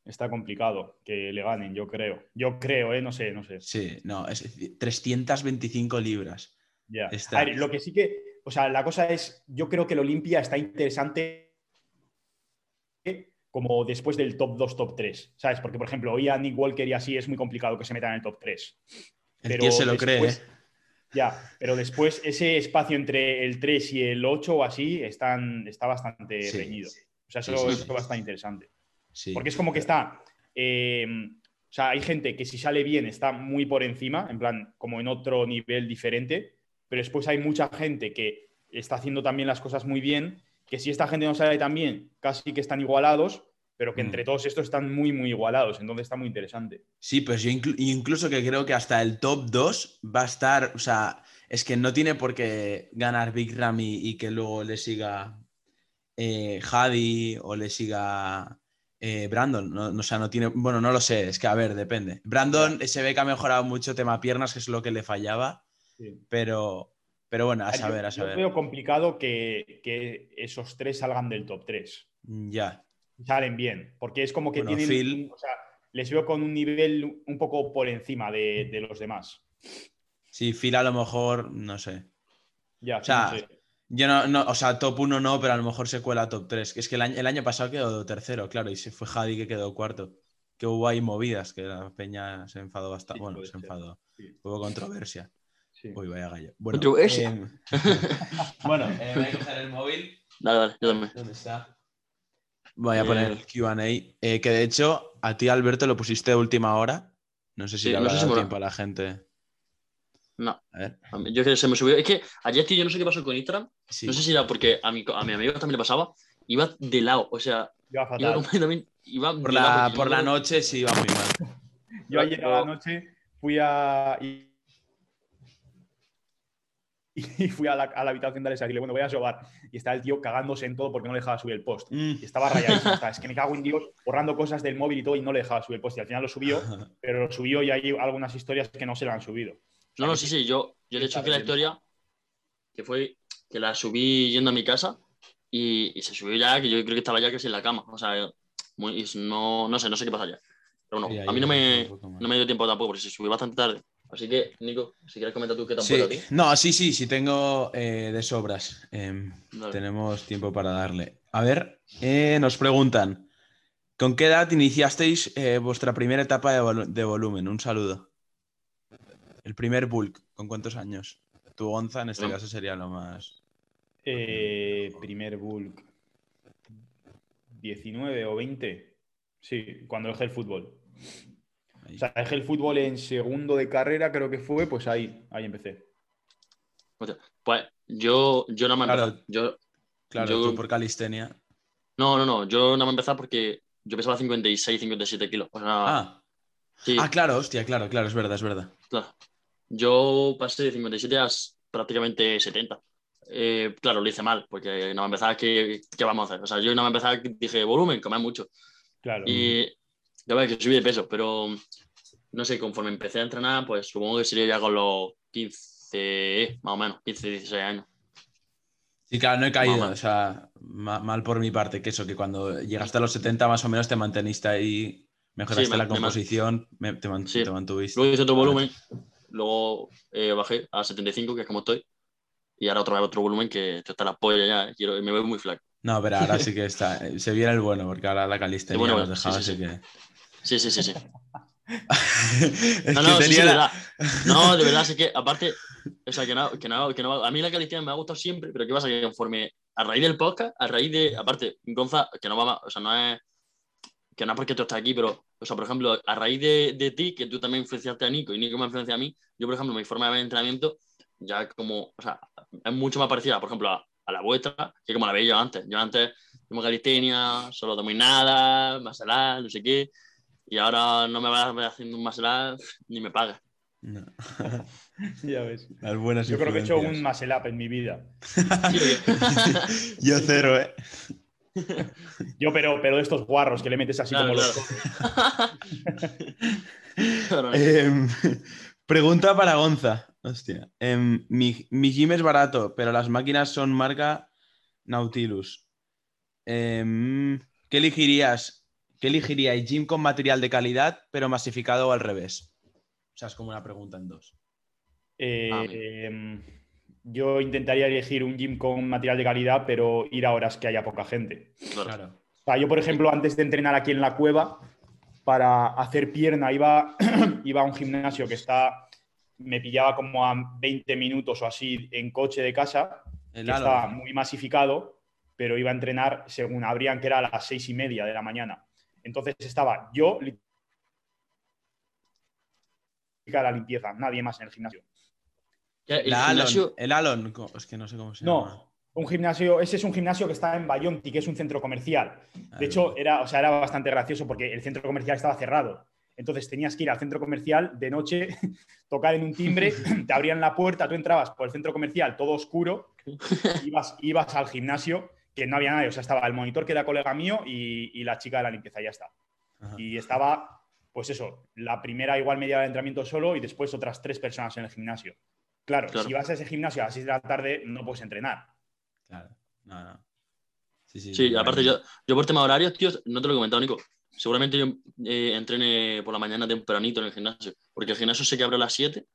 está complicado que le ganen, yo creo. Yo creo, ¿eh? No sé, no sé. Sí, no, es 325 libras. Ya. Está. A ver, lo que sí que, o sea, la cosa es, yo creo que el Olimpia está interesante como después del top 2, top 3, ¿sabes? Porque, por ejemplo, hoy a Nick Walker y así es muy complicado que se metan en el top 3. El se lo cree, ¿eh? Ya, pero después ese espacio entre el 3 y el 8 o así están, está bastante Sí. reñido. O sea, eso, Sí, sí, eso va a estar interesante. Sí. Porque es como que está. eh, o sea, hay gente que si sale bien está muy por encima, en plan, como en otro nivel diferente, pero después hay mucha gente que está haciendo también las cosas muy bien, que si esta gente no sale tan bien, casi que están igualados, pero que Mm. entre todos estos están muy, muy igualados, entonces está muy interesante. Sí, pues yo inclu- incluso que creo que hasta el top 2 va a estar, o sea, es que no tiene por qué ganar Big Ramy y que luego le siga eh, Hadi o le siga eh, Brandon. No, no, o sea, no tiene, bueno, no lo sé, es que a ver, depende. Brandon se ve que ha mejorado mucho tema piernas, que es lo que le fallaba, pero, pero bueno, a Yo- saber, a yo saber. veo complicado que, que esos tres salgan del top 3. Ya, Salen bien, porque es como que Bueno, tienen. Phil- o sea, les veo con un nivel un poco por encima de, de los demás. sí, Phil a lo mejor, no sé. Ya, O sea, no sé. Yo no, no, o sea, top 1 no, pero a lo mejor se cuela a top 3. Es que el año, el año pasado quedó tercero, claro, y se fue Hadi que quedó cuarto. Que hubo ahí movidas, que la peña se enfadó bastante. Sí, bueno, se enfadó. Sí. Hubo controversia. Sí. Uy, vaya gallo. Bueno, Controversia. em, bueno, eh, voy a coger el móvil. Dale, dale, yo también. ¿Dónde está? Voy a Eh. poner el QA. eh, que de hecho, a ti, Alberto, lo pusiste a última hora. No sé si Sí, le no habrá sé si dado tiempo a la gente. No, A ver, a mí- yo que se me subió. Es que ayer, tío, yo no sé qué pasó con Instagram. sí. No sé si era porque a mi, a mi amigo también le pasaba. Iba de lado, o sea, Iba iba fatal. completamente. Iba Por de lado, la, yo por la noche sí iba muy mal. Yo ayer a la noche fui a. Y, fui a la, a la habitación de Alexa y le bueno, voy a sobar. Y está el tío cagándose en todo porque no le dejaba subir el post. Mm. Y estaba rayadísimo. es que me cago en Dios, borrando cosas del móvil y todo y no le dejaba subir el post. Y al final lo subió, pero lo subió y hay algunas historias que no se le han subido. No, no, sí, sí, yo, yo de hecho que la historia, que fue que la subí yendo a mi casa y, y se subió ya, que yo creo que estaba ya casi en la cama. O sea, muy- no, no sé, no sé qué pasa ya. Pero bueno, Sí, a mí no me, no me dio tiempo tampoco, porque se subió bastante tarde. Así que, Nico, si quieres comentar tú qué te han Sí, a ti. no, sí, sí, sí, tengo eh, de sobras. Em, tenemos tiempo para darle. A ver, eh, nos preguntan, ¿con qué edad iniciasteis eh, vuestra primera etapa de volumen? Un saludo. El primer bulk, ¿con cuántos años? Tu Gonza en este caso sería lo más... Eh, primer bulk. 19 o 20. Sí, cuando dejé el fútbol. Ahí. O sea, dejé el fútbol en segundo de carrera, creo que fue, pues ahí, ahí empecé. Pues yo, yo no me Claro. empezado. Yo, claro, yo- tú por calistenia. no, no, no. Yo no me he empezado porque yo pesaba 56, 57 kilos. O sea, Ah. sí, ah, claro, hostia, claro, claro, es verdad, es verdad. claro. Yo pasé de 57 a prácticamente 70. Eh, claro, lo hice mal, porque no me empezaba, ¿qué, ¿qué vamos a hacer? O sea, yo no me empezaba, dije, volumen, comer mucho. Claro. Y ya ves que subí de peso, pero no sé, conforme empecé a entrenar, pues supongo que sería ya con los 15, más o menos, 15, 16 años. Sí, claro, no he caído, o sea, ma- mal por mi parte, que eso, que cuando llegaste a los 70 más o menos te manteniste ahí, mejoraste Sí, me- la me man- composición, me- te, man- Sí. te mantuviste. Luego hice otro volumen, luego eh, bajé a 75, que es como estoy, y ahora otra vez otro volumen que esto está la polla ya, eh, quiero, me veo muy flaco. No, pero ahora sí que está, se viene el bueno, porque ahora la calistenia bueno, nos dejaba, sí, sí, así que... Sí, sí, sí, sí. No, no, sí, sí, tenía de verdad. No, de verdad, es que aparte, o sea, que no, que no, que no, a mí la calistenia me ha gustado siempre, pero ¿qué pasa? Que conforme, a raíz del podcast, a raíz de, aparte, Gonza, que no va más, o sea, no es, que no es porque tú estás aquí, pero, o sea, por ejemplo, a raíz de, de ti, que tú también influenciaste a Nico y Nico me influencia a mí, yo, por ejemplo, mi forma de ver entrenamiento, ya como, o sea, es mucho más parecida, por ejemplo, a, a la vuestra, que como la veía yo antes. Yo antes, como calistenia, solo tomo nada, masalá, no sé qué, y ahora no me vas a ver haciendo un masalá ni me pagas. No, Ya ves. las buenas Yo creo que he hecho un muscle up en mi vida. Yo cero, ¿eh? Yo, pero, pero de estos guarros que le metes así Claro, como claro. los. Em, pregunta para Gonza. Hostia. Em, mi, mi gym es barato, pero las máquinas son marca Nautilus. Em, ¿Qué elegirías? ¿Qué elegiríais? ¿Gym con material de calidad, pero masificado o al revés? O sea, es como una pregunta en dos. Eh, Ah, yo intentaría elegir un gym con material de calidad, pero ir a horas que haya poca gente. claro. Claro. O sea, yo, por ejemplo, antes de entrenar aquí en la cueva, para hacer pierna, iba, iba a un gimnasio que está, me pillaba como a 20 minutos o así en coche de casa, El que estaba muy masificado, pero iba a entrenar según abrían, que era a las seis y media de la mañana. Entonces estaba yo, la limpieza, nadie más en el gimnasio. El gimnasio, Alon. El Alon. co- Es que no sé cómo se llama. No, un gimnasio, ese es un gimnasio que está en Bayonti, que es un centro comercial. De hecho, era, o sea, era bastante gracioso porque el centro comercial estaba cerrado. Entonces tenías que ir al centro comercial de noche, tocar en un timbre, te abrían la puerta, tú entrabas por el centro comercial todo oscuro, ibas, ibas al gimnasio, que no había nadie, o sea, estaba el monitor que era colega mío y, y la chica de la limpieza, ya está. Ajá. Y estaba, pues eso, la primera igual media de entrenamiento solo y después otras tres personas en el gimnasio. Claro, Claro. si vas a ese gimnasio a las 6 de la tarde, no puedes entrenar. Claro. No, no. Sí, sí. sí, aparte yo, yo por tema horarios, tío, no te lo he comentado, Nico. Seguramente yo eh, entrene por la mañana tempranito en el gimnasio, porque el gimnasio sé que abre a las 7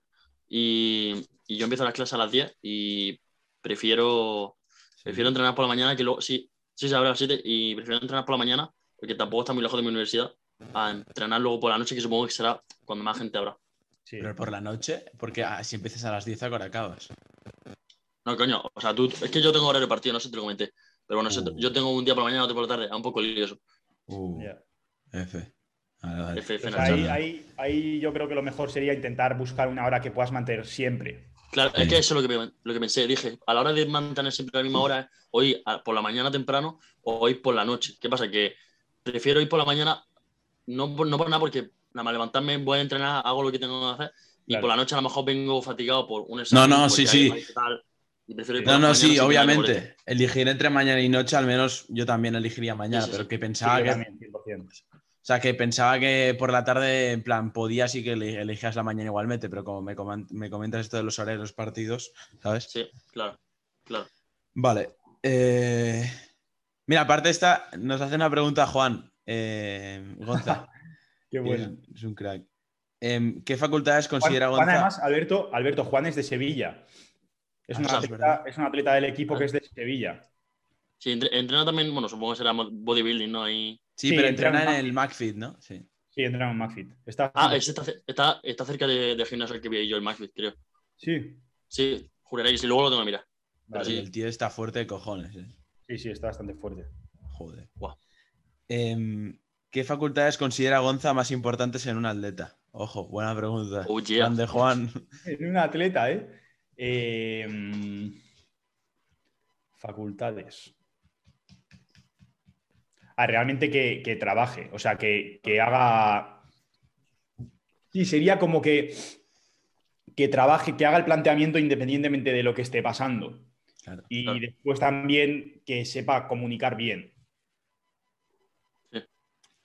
y, y yo empiezo las clases a las 10 y prefiero, Sí. prefiero entrenar por la mañana que luego, sí, sí se abre a las 7 y prefiero entrenar por la mañana porque tampoco está muy lejos de mi universidad a entrenar luego por la noche, que supongo que será cuando más gente habrá. Sí. Pero por la noche, porque ah, si empiezas a las 10, ahora acabas. No, coño, o sea, tú, es que yo tengo horario partido, no sé si te lo comenté, pero bueno, Uh. yo tengo un día por la mañana, otro por la tarde, es un poco lioso. Uh, Ya. F. Vale, vale. F, F, Pues ahí, ahí- ahí yo creo que lo mejor sería intentar buscar una hora que puedas mantener siempre. Claro, Sí. es que eso es lo que, lo que pensé. Dije, a la hora de mantener siempre la misma hora, hoy a- por la mañana temprano o hoy por la noche. ¿Qué pasa? Que prefiero ir por la mañana, no por, no por nada, porque nada más levantarme, voy a entrenar, hago lo que tengo que hacer, y Claro. por la noche a lo mejor vengo fatigado por un examen. no, porque sí, sí. más y tal, y prefiero ir por No, no, sí, obviamente. Elegir entre mañana y noche, al menos yo también elegiría mañana, Sí, sí, pero sí. que pensaba que. también, 100%. O sea, que pensaba que por la tarde, en plan, podías y que ele- elegías la mañana igualmente, pero como me, comentas esto de los horarios de los partidos, ¿sabes? Sí, claro, claro. Vale. eh, Mira, aparte esta, nos hace una pregunta Juan eh, Gonza. Qué bueno. es, es un crack. Em, ¿Qué facultades Juan, considera Juan, Gonza? además, Alberto, Alberto Juan es de Sevilla. Es, Ah, un sí, es atleta, es un atleta del equipo que es de Sevilla. Sí, entre- entrena también, bueno, supongo que será bodybuilding, ¿no? Ahí... sí, sí, pero entrena entrena en en el McFit, ¿no? Sí. Sí, entrena en McFit. Está, Ah, está, está, está cerca de- del gimnasio al que vi yo, el McFit, creo. Sí. Sí, juraría que sí, luego lo tengo que mirar. Sí. El tío está fuerte de cojones. eh. Sí, sí, está bastante fuerte. Joder. Guau. Em, ¿Qué facultades considera Gonza más importantes en un atleta? Ojo, buena pregunta. Oh, yeah. Juan de Juan. En un atleta, ¿eh? Eh, facultades. Ah, realmente que, que trabaje, o sea, que, que haga. Sí, sería como que, que trabaje, que haga el planteamiento independientemente de lo que esté pasando. Claro. Y Claro. después también que sepa comunicar bien.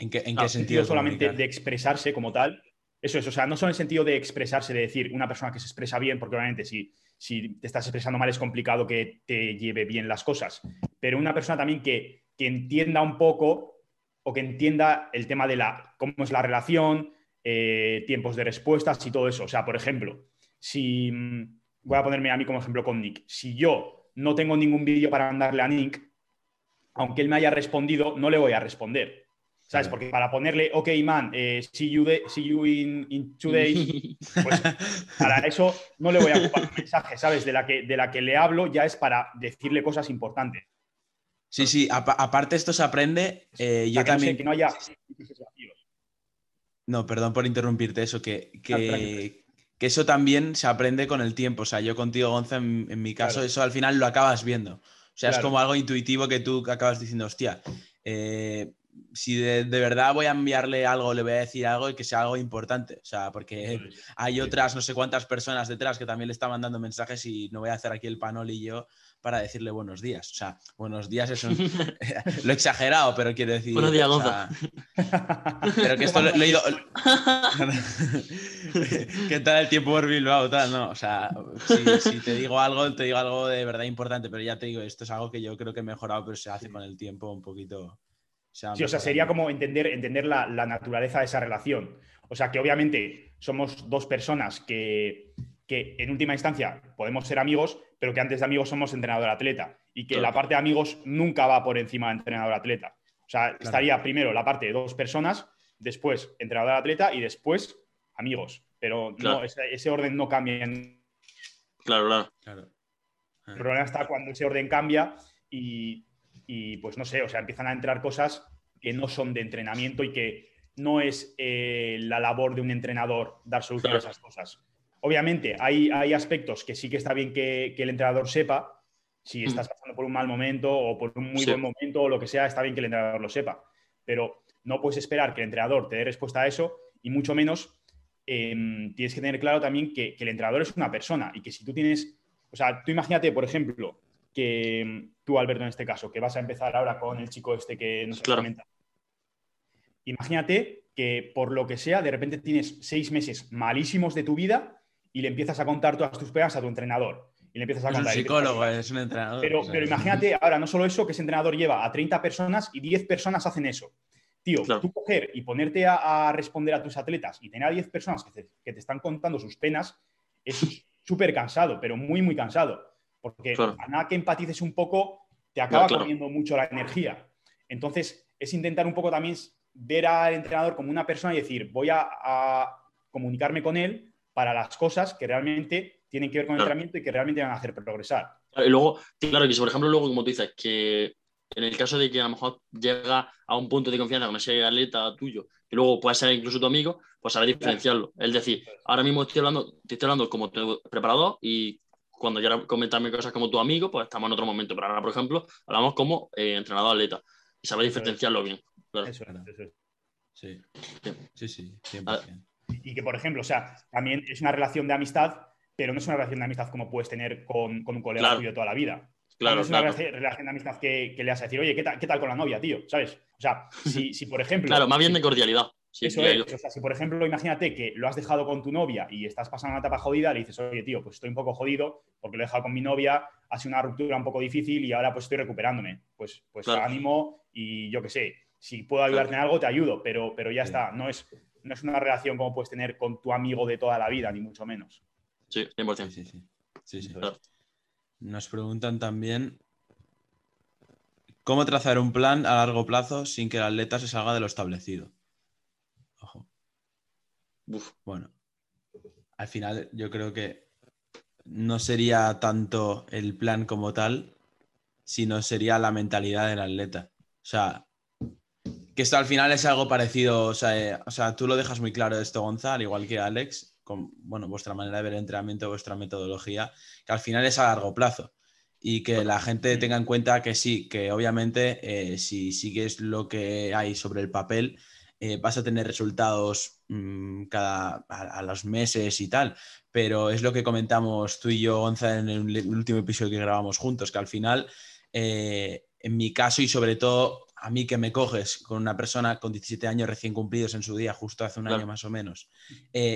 ¿En qué, en qué el sentido? solamente comunicar? de expresarse como tal. Eso es, o sea, no solo en el sentido de expresarse, de decir una persona que se expresa bien, porque obviamente si, si te estás expresando mal es complicado que te lleve bien las cosas, pero una persona también que, que entienda un poco o que entienda el tema de la, cómo es la relación, eh, tiempos de respuestas y todo eso. O sea, por ejemplo, si mm, voy a ponerme a mí como ejemplo con Nick, si yo no tengo ningún vídeo para mandarle a Nick, aunque él me haya respondido, no le voy a responder. ¿Sabes? Porque para ponerle, ok, man, eh, see, you de- see you in, in two days, pues para eso no le voy a ocupar un mensaje, ¿sabes? De la, que, de la que le hablo ya es para decirle cosas importantes. Sí, sí, apa- aparte esto se aprende. eh, yo que no sé, también. que no haya. No, perdón por interrumpirte eso, que, que, eso también se aprende con el tiempo. O sea, yo contigo, Gonza, en, en mi caso, Claro. eso al final lo acabas viendo. O sea, es como algo intuitivo que tú acabas diciendo, hostia, eh, si de, de verdad voy a enviarle algo, le voy a decir algo y que sea algo importante. O sea, porque hay otras no sé cuántas personas detrás que también le están mandando mensajes y no voy a hacer aquí el panoli yo para decirle buenos días. O sea, buenos días es un... lo he exagerado, pero quiero decir... Buenos días, o Gonza. sea, pero que esto lo, lo he ido... ¿Qué tal el tiempo por Bilbao? Tal? No, o sea, si, si te digo algo, te digo algo de verdad importante, pero ya te digo, esto es algo que yo creo que he mejorado, pero se hace con el tiempo un poquito... Sí, o sea, sería como entender, entender la, la naturaleza de esa relación. O sea, que obviamente somos dos personas que, que en última instancia podemos ser amigos, pero que antes de amigos somos entrenador-atleta. Y que Claro. la parte de amigos nunca va por encima de entrenador-atleta. O sea, estaría primero la parte de dos personas, después entrenador-atleta y después amigos. Pero no, ese, ese orden no cambia. El Claro, claro. Claro. Ah. problema está cuando ese orden cambia y, y, pues no sé, o sea, empiezan a entrar cosas que no son de entrenamiento y que no es eh, la labor de un entrenador dar solución Claro. a esas cosas. Obviamente, hay, hay aspectos que sí que está bien que, que el entrenador sepa. Si Mm. estás pasando por un mal momento o por un muy Sí. buen momento o lo que sea, está bien que el entrenador lo sepa. Pero no puedes esperar que el entrenador te dé respuesta a eso y mucho menos em, tienes que tener claro también que, que el entrenador es una persona y que si tú tienes, o sea, tú imagínate, por ejemplo, que tú, Alberto, en este caso, que vas a empezar ahora con el chico este que nos Claro. comenta. Imagínate que por lo que sea, de repente tienes seis meses malísimos de tu vida y le empiezas a contar todas tus pegas a tu entrenador. Y le empiezas a Es un contar. y le psicólogo, es un entrenador. pero, o sea, pero imagínate, ahora no solo eso, que ese entrenador lleva a 30 personas y 10 personas hacen eso. Tío, Claro. tú coger y ponerte a, a responder a tus atletas y tener a 10 personas que te, que te están contando sus penas es súper cansado, pero muy, muy cansado. Porque Claro. a nada que empatices un poco, te acaba claro. comiendo mucho la energía. Entonces, es intentar un poco también ver al entrenador como una persona y decir, voy a, a comunicarme con él para las cosas que realmente tienen que ver con el entrenamiento y que realmente van a hacer progresar. Y luego, claro, que si por ejemplo, luego, como tú dices, que en el caso de que a lo mejor llega a un punto de confianza con ese atleta tuyo, que luego puede ser incluso tu amigo, pues saber diferenciarlo. Es decir, ahora mismo estoy hablando, te estoy hablando como tu preparador y cuando ya comentarme cosas como tu amigo, pues estamos en otro momento. Pero ahora, por ejemplo, hablamos como eh, entrenador-atleta y saber diferenciarlo bien. Claro. Eso es, Claro. eso es. Sí, Sí. sí, sí, Ah, 100%. Y que, por ejemplo, o sea, también es una relación de amistad, pero no es una relación de amistad como puedes tener con, con un colega Claro. tuyo toda la vida. Claro, no es una claro. relación- relación de amistad que, que le vas a decir, oye, ¿qué tal, qué tal con la novia, tío? ¿Sabes? O sea, si, si por ejemplo. Claro, más bien de cordialidad. Sí, Eso es. yo. O sea, si por ejemplo, imagínate que lo has dejado con tu novia y estás pasando una etapa jodida, le dices, oye, tío, pues estoy un poco jodido porque lo he dejado con mi novia, ha sido una ruptura un poco difícil y ahora pues estoy recuperándome. Pues, pues Claro. ánimo y yo qué sé, si puedo ayudarte en algo, te ayudo, pero, pero ya Sí. está. No es, no es una relación como puedes tener con tu amigo de toda la vida, ni mucho menos. Sí, 100%. Sí, sí, sí. Sí, sí. Claro. Nos preguntan también cómo trazar un plan a largo plazo sin que el atleta se salga de lo establecido. Bueno, al final yo creo que no sería tanto el plan como tal, sino sería la mentalidad del atleta. O sea, que esto al final es algo parecido, o sea, eh, o sea tú lo dejas muy claro esto, Gonzalo, igual que Alex, con bueno, vuestra manera de ver el entrenamiento, vuestra metodología, que al final es a largo plazo y que la gente tenga en cuenta que sí, que obviamente eh, si sigues lo que hay sobre el papel, eh, vas a tener resultados cada, a, los meses y tal, pero es lo que comentamos tú y yo, Gonza, en el último episodio que grabamos juntos, que al final, eh, en mi caso y sobre todo a mí que me coges con una persona con 17 años recién cumplidos en su día, justo hace un año más o menos,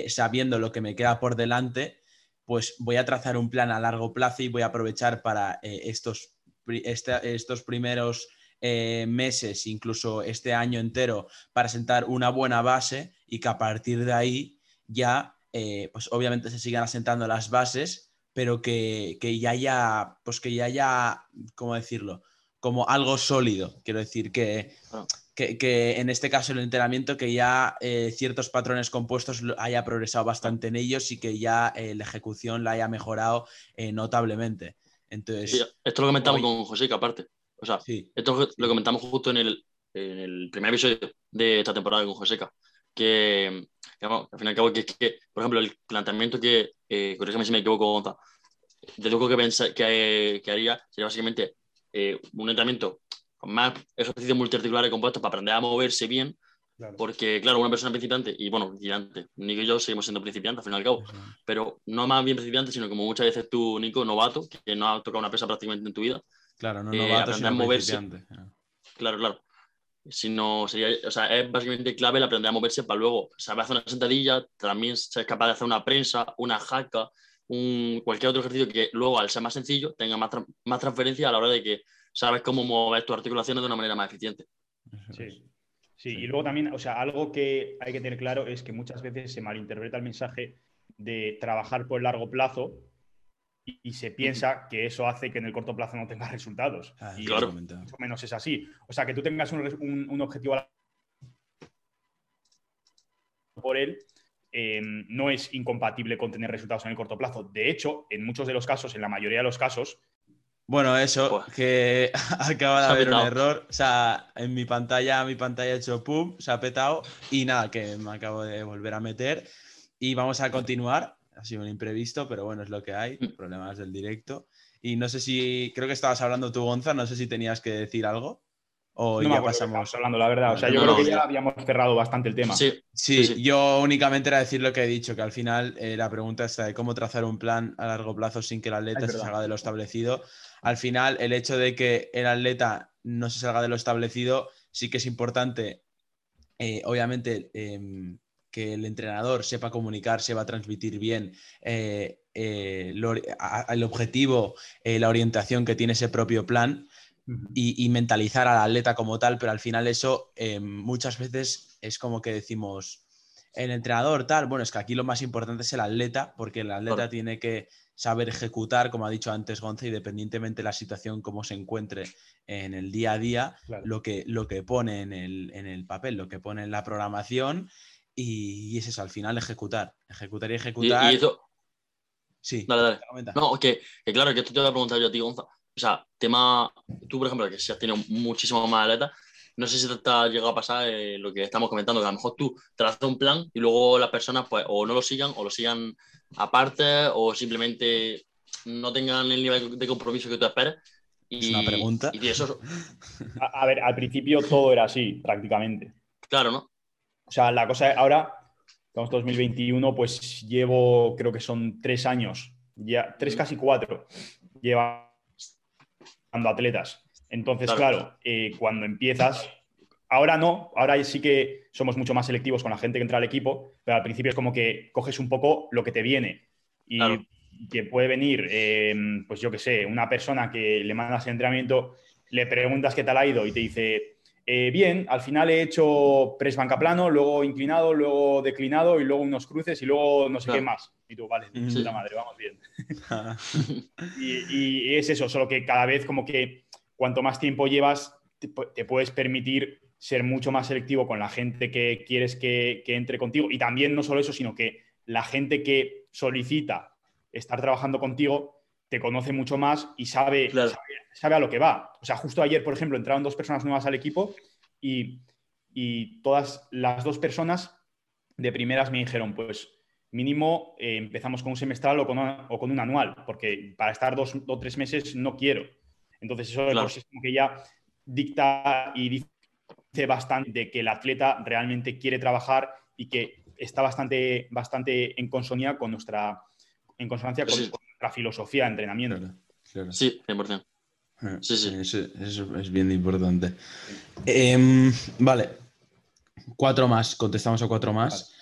sabiendo lo que me queda por delante, pues voy a trazar un plan a largo plazo y voy a aprovechar para eh, estos, estos primeros eh, meses, incluso este año entero, para sentar una buena base y que a partir de ahí ya, eh, pues obviamente se sigan asentando las bases, pero que, ya haya, pues que ya haya, ¿cómo decirlo? Como algo sólido. Quiero decir que, que, en este caso el entrenamiento, que ya eh, ciertos patrones compuestos haya progresado bastante en ellos y que ya eh, la ejecución la haya mejorado eh, notablemente. Entonces, esto lo comentamos con José, que aparte. O sea, esto lo comentamos justo en el, en el, primer episodio de esta temporada con Joseca. Que, que al fin y al cabo, que, que, por ejemplo, el planteamiento que, eh, si me equivoco, Gonza, de lo que, pensé, que, que haría sería básicamente un entrenamiento más ejercicios multiarticulares compuestos para aprender a moverse bien. Porque, claro, una persona principiante, y bueno, principiante, Nico y yo seguimos siendo principiantes al fin y al cabo, pero no más bien principiante, sino como muchas veces tú, Nico, novato, que no has tocado una pesa prácticamente en tu vida. Claro, no eh, novato, sino a moverse. Claro, claro. Sino sería, o sea, es básicamente clave el aprender a moverse para luego saber hacer una sentadilla, también ser capaz de hacer una prensa, una jaca, un, cualquier otro ejercicio que luego, al ser más sencillo, tenga más, más transferencia a la hora de que sabes cómo mover tus articulaciones de una manera más eficiente. Sí. Sí, y luego también, o sea, algo que hay que tener claro es que muchas veces se malinterpreta el mensaje de trabajar por largo plazo y, se piensa que eso hace que en el corto plazo no tengas resultados. Ah, y claro. Más o menos es así. O sea, que tú tengas un, un, objetivo por él eh, no es incompatible con tener resultados en el corto plazo. De hecho, en muchos de los casos, en la mayoría de los casos, bueno, eso, que acaba de haber un error. O sea, en mi pantalla, mi pantalla ha hecho pum, se ha petado y nada, que me acabo de volver a meter. Y vamos a continuar. Ha sido un imprevisto, pero bueno, es lo que hay. Mm. Problemas del directo. Y no sé si, creo que estabas hablando tú, Gonza, no sé si tenías que decir algo. O ya pasamos. hablando, la verdad. O sea, yo creo que ya habíamos cerrado bastante el tema. Sí, sí, yo únicamente era decir lo que he dicho, que al final eh, la pregunta está de cómo trazar un plan a largo plazo sin que el atleta se salga de lo establecido. Al final, el hecho de que el atleta no se salga de lo establecido, sí que es importante, eh, obviamente, em, que el entrenador sepa comunicar, sepa transmitir bien eh, el objetivo, la orientación que tiene ese propio plan y, mentalizar al atleta como tal, pero al final eso eh, muchas veces es como que decimos, el entrenador tal, bueno, es que aquí lo más importante es el atleta, porque el atleta tiene que saber ejecutar, como ha dicho antes Gonza, independientemente de la situación, cómo se encuentre en el día a día, lo, que, lo que pone en el, papel, lo que pone en la programación, y, es eso, al final ejecutar, ejecutar y ejecutar. Y, eso... Sí, dale, dale. No, que, que, claro, que esto te voy a preguntar yo a ti, Gonza. O sea, tema, tú por ejemplo, que si has tenido muchísimo más atletas, no sé si te ha llegado a pasar eh, lo que estamos comentando, que a lo mejor tú trazas un plan y luego las personas pues o no lo sigan o lo sigan aparte o simplemente no tengan el nivel de compromiso que tú esperas. Y, es una pregunta. Y eso... a, ver, al principio todo era así, prácticamente. Claro, ¿no? O sea, la cosa es, ahora, estamos 2021, pues llevo, creo que son tres años, ya, tres casi cuatro, lleva atletas. Entonces, claro, eh, cuando empiezas, ahora no, ahora sí que somos mucho más selectivos con la gente que entra al equipo, pero al principio es como que coges un poco lo que te viene. Y que puede venir, em, pues yo que sé, una persona que le mandas el entrenamiento, le preguntas qué tal ha ido y te dice, eh, bien, al final he hecho press banca plano, luego inclinado, luego declinado y luego unos cruces y luego no sé qué más. Y tú, vale, puta madre, vamos bien. y, es eso, solo que cada vez como que cuanto más tiempo llevas, te, puedes permitir ser mucho más selectivo con la gente que quieres que, entre contigo. Y también no solo eso, sino que la gente que solicita estar trabajando contigo, te conoce mucho más y sabe, Claro. sabe, sabe a lo que va. O sea, justo ayer, por ejemplo, entraron dos personas nuevas al equipo y, y todas las dos personas de primeras me dijeron, pues mínimo eh, empezamos con un semestral o con, una- o con un anual, porque para estar dos o tres meses no quiero. Entonces eso Claro. es como que ya dicta y dice bastante de que el atleta realmente quiere trabajar y que está bastante, bastante en consonancia con nuestra, en consonancia con, Sí. con nuestra filosofía de entrenamiento. Claro, claro. Sí, 100%. Ah, Sí, sí. Eso, eso es bien importante. Em, vale. Cuatro más. Contestamos a cuatro más.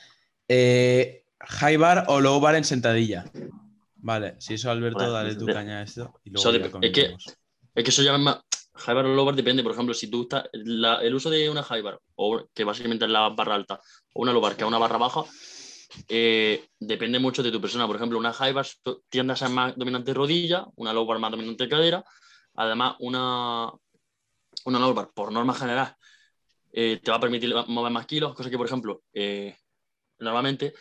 Eh, high bar o low bar en sentadilla. Vale, si eso, Alberto, Vale, dale tu de- caña a esto. Y luego ya es que-. Es que eso ya es más. High bar o low bar depende, por ejemplo, si tú estás. la- el uso de una high bar, o que básicamente es la barra alta, o una low bar, que es una barra baja, eh, depende mucho de tu persona. Por ejemplo, una high bar tiende a ser más dominante rodilla, una low bar más dominante cadera. Además, una, una low bar, por norma general, eh, te va a permitir mover más kilos, cosa que, por ejemplo, eh, normalmente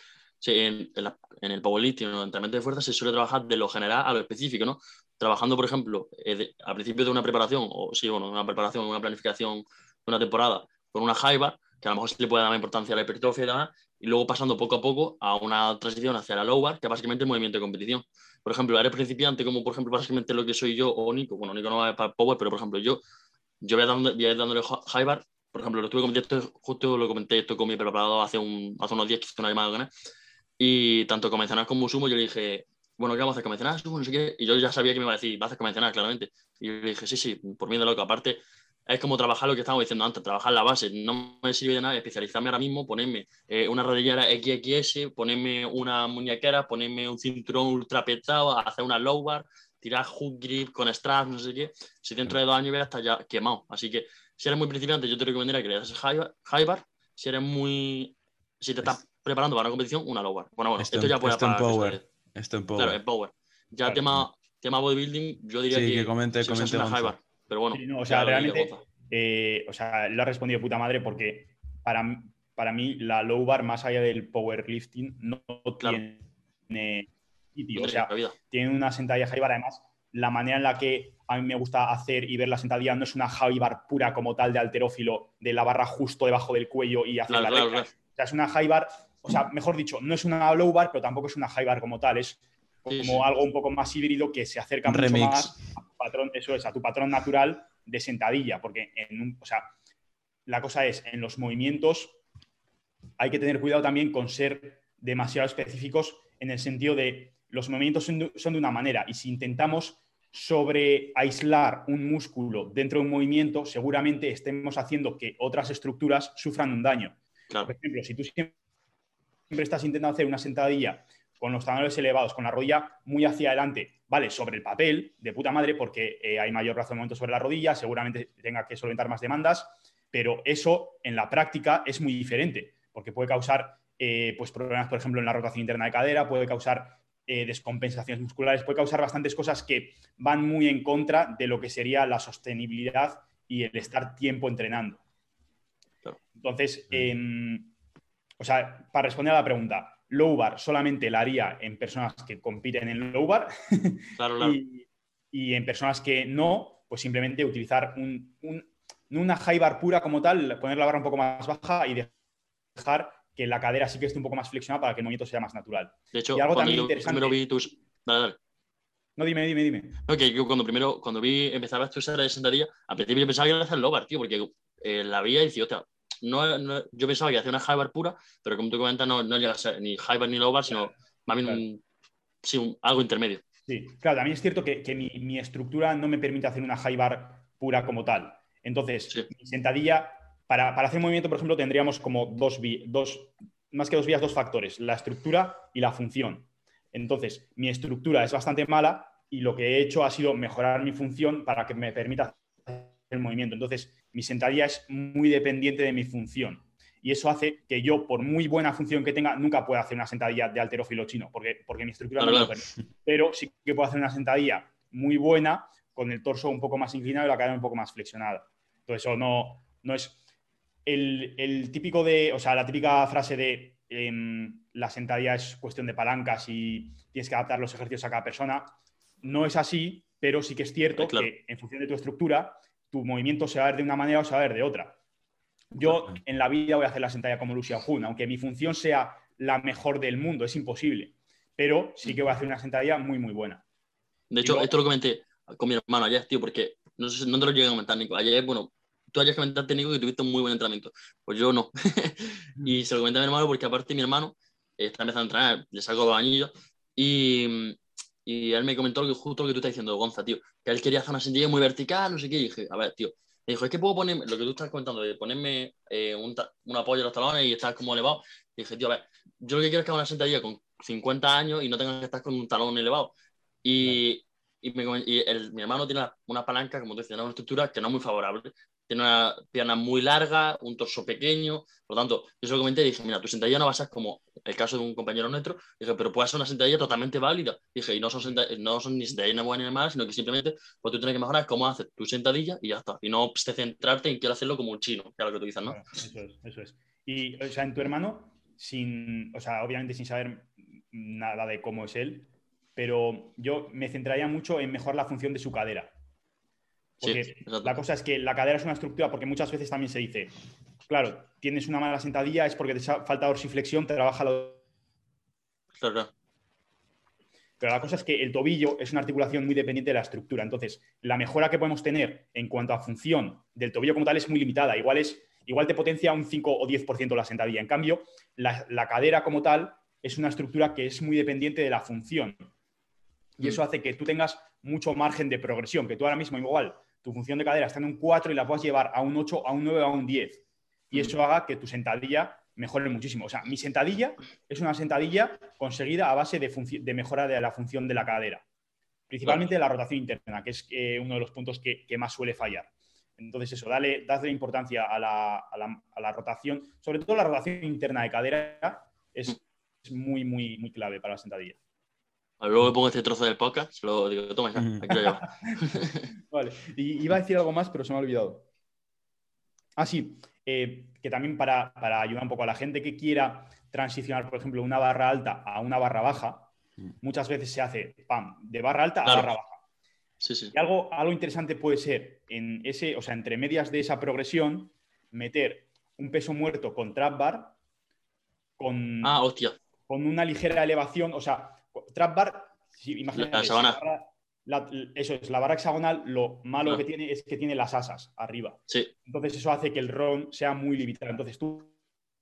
en, en la- en el powerlifting en el entrenamiento de fuerza se suele trabajar de lo general a lo específico, ¿no? Trabajando, por ejemplo, eh, de- a principio de una preparación, o sí, bueno, una preparación, una planificación de una temporada, con una high bar, que a lo mejor se le puede dar importancia a la hipertrofia y demás, y luego pasando poco a poco a una transición hacia la low bar, que es básicamente el movimiento de competición. Por ejemplo, eres principiante, como por ejemplo, básicamente lo que soy yo o Nico, bueno, Nico no va para power, pero por ejemplo, yo, yo voy, dando, voy dándole high bar, por ejemplo, lo estuve comentando, justo lo comenté esto con mi preparador hace, un, hace unos días que hice una llamada con él, y tanto convencional como sumo, yo le dije, bueno, ¿qué vamos a hacer? ¿Convencional, sumo, no sé qué? Y yo ya sabía que me iba a decir, vas a hacer convencional, claramente. Y yo le dije, sí, sí, por mí de loco. Aparte, es como trabajar lo que estábamos diciendo antes, trabajar la base. No me sirve de nada especializarme ahora mismo, ponerme eh, una rodillera XXS, ponerme una muñequera, ponerme un cinturón ultra petado, hacer una low bar, tirar hook grip con straps, no sé qué. Si dentro de dos años voy a estar ya quemado. Así que si eres muy principiante, yo te recomendaría que le hagas high bar, high bar. Si eres muy... Si te estás preparando para una competición, una low bar. Bueno, bueno, Esto esto, en- ya puede esto en power. Esto en power. Claro, es power. Ya Claro. tema, tema bodybuilding, yo diría Sí, que, que comente- si comente una high bar. Pero bueno, Sí, no, o sea, realmente-. Eh, o sea, lo ha respondido de puta madre porque para, mí- para mí la low bar, más allá del powerlifting, no Claro. tiene sitio. No O sea, cabida. tiene una sentadilla high bar. Además, la manera en la que a mí me gusta hacer y ver la sentadilla no es una high bar pura como tal de alterófilo, de la barra justo debajo del cuello y hacer Claro, la claro. O sea, es una high bar, o sea, mejor dicho, no es una low bar, pero tampoco es una high bar como tal. Es como Sí, sí. algo un poco más híbrido que se acerca mucho más patrón, eso es, a tu patrón natural de sentadilla. Porque en un, o sea, la cosa es, en los movimientos hay que tener cuidado también con ser demasiado específicos en el sentido de los movimientos son de, son de una manera y si intentamos sobre aislar un músculo dentro de un movimiento, seguramente estemos haciendo que otras estructuras sufran un daño. Claro. Por ejemplo, si tú siempre estás intentando hacer una sentadilla con los talones elevados, con la rodilla muy hacia adelante, vale, sobre el papel, de puta madre, porque eh, hay mayor razonamiento sobre la rodilla, seguramente tenga que solventar más demandas, pero eso en la práctica es muy diferente, porque puede causar eh, pues problemas, por ejemplo, en la rotación interna de cadera, puede causar eh, descompensaciones musculares, puede causar bastantes cosas que van muy en contra de lo que sería la sostenibilidad y el estar tiempo entrenando. Entonces, em, o sea, para responder a la pregunta, low bar solamente la haría en personas que compiten en low bar Claro, claro. y, y en personas que no, pues simplemente utilizar un, un- no una high bar pura como tal, poner la barra un poco más baja y dejar que la cadera sí que esté un poco más flexionada para que el movimiento sea más natural. De hecho, y algo cuando también yo interesante- primero vi tus... Dale, dale. No, dime, dime, dime. No, que yo cuando primero, cuando vi, empezaba a estudiar de sentadilla, al principio pensaba que iba a hacer low bar, tío, porque eh, la veía y decía, hostia, no, no- yo pensaba que hacía una high bar pura, pero como tú comentas, no, no llega a ser ni high bar ni low bar, sino más bien un- sí, un- algo intermedio. Sí, claro, también es cierto que, que mi, mi estructura no me permite hacer una high bar pura como tal. Entonces, Sí. mi sentadilla, para, para hacer movimiento, por ejemplo, tendríamos como dos, vi- dos, más que dos vías, dos factores, la estructura y la función. Entonces, mi estructura es bastante mala y lo que he hecho ha sido mejorar mi función para que me permita hacer el movimiento. Entonces, mi sentadilla es muy dependiente de mi función. Y eso hace que yo, por muy buena función que tenga, nunca pueda hacer una sentadilla de alterófilo chino, porque, porque mi estructura Claro, no lo claro. permite. Pero sí que puedo hacer una sentadilla muy buena con el torso un poco más inclinado y la cadera un poco más flexionada. Entonces, eso no, no es el, el típico de, o sea, la típica frase de em, la sentadilla es cuestión de palancas y tienes que adaptar los ejercicios a cada persona. No es así, pero sí que es cierto que en función de tu estructura, tu movimiento se va a ver de una manera o se va a ver de otra. Yo en la vida voy a hacer la sentadilla como Lucia Jun, aunque mi función sea la mejor del mundo, es imposible. Pero sí que voy a hacer una sentadilla muy, muy buena. De hecho, esto lo comenté con mi hermano ayer, tío, porque no sé no te lo llegué a comentar, Nico. Ayer, bueno, tú hayas comentado, Nico, que tuviste un muy buen entrenamiento. Pues yo no. y se lo comenté a mi hermano porque aparte mi hermano está empezando a entrenar, le saco bañillo y, y él me comentó que justo lo que tú estás diciendo, Gonza, tío, que él quería hacer una sentadilla muy vertical, no sé qué, y dije, a ver, tío, me dijo, es que puedo poner, lo que tú estás comentando, de ponerme eh, un, un, apoyo en los talones y estar como elevado. Y dije, tío, a ver, yo lo que quiero es que haga una sentadilla con 50 años y no tengas que estar con un talón elevado. Y, y, mi hermano tiene una, palanca, como tú decías, una estructura que no es muy favorable. Tiene una pierna muy larga, un torso pequeño. Por lo tanto, yo se lo comenté y dije, mira, tu sentadilla no va a ser como el caso de un compañero nuestro. Dije, pero puede ser una sentadilla totalmente válida. Dije, y no son, no son ni sentadillas buenas ni malas, sino que simplemente pues, tú tienes que mejorar cómo haces tu sentadilla y ya está. Y no centrarte en quiero hacerlo como un chino, que es lo que tú dices, ¿no? eso es, eso es. Y, o sea, en tu hermano, sin, o sea, obviamente sin saber nada de cómo es él, pero yo me centraría mucho en mejorar la función de su cadera. Porque la cosa es que la cadera es una estructura, porque muchas veces también se dice, claro, tienes una mala sentadilla, es porque te falta dorsiflexión, trabaja la... Claro. Pero la cosa es que el tobillo es una articulación muy dependiente de la estructura. Entonces, la mejora que podemos tener en cuanto a función del tobillo como tal es muy limitada. Igual, es, igual te potencia un 5 o 10% la sentadilla. En cambio, la, la cadera como tal es una estructura que es muy dependiente de la función. Y eso mm. hace que tú tengas mucho margen de progresión, que tú ahora mismo igual tu función de cadera está en un 4 y la puedas llevar a un 8, a un 9, a un 10. Y eso haga que tu sentadilla mejore muchísimo. O sea, mi sentadilla es una sentadilla conseguida a base de, de mejora de la función de la cadera. Principalmente de la rotación interna, que es eh, uno de los puntos que, más suele fallar. Entonces, eso, dale, dale importancia a la, a, la, rotación, sobre todo la rotación interna de cadera, es, es muy, muy, muy clave para la sentadilla. Luego pongo este trozo del podcast, se lo digo, toma ya, aquí lo llevo. vale, y iba a decir algo más, pero se me ha olvidado. Ah, sí, eh, que también para, ayudar un poco a la gente que quiera transicionar, por ejemplo, una barra alta a una barra baja, muchas veces se hace, pam, de barra alta a barra baja. Sí, sí. Y algo, algo interesante puede ser, en ese, o sea, entre medias de esa progresión, meter un peso muerto con trap bar, con, ah, hostia. con una ligera elevación, o sea, trap bar, imagínate, eso es, la barra hexagonal, lo malo que tiene es que tiene las asas arriba. Sí. Entonces eso hace que el ROM sea muy limitado. Entonces tú,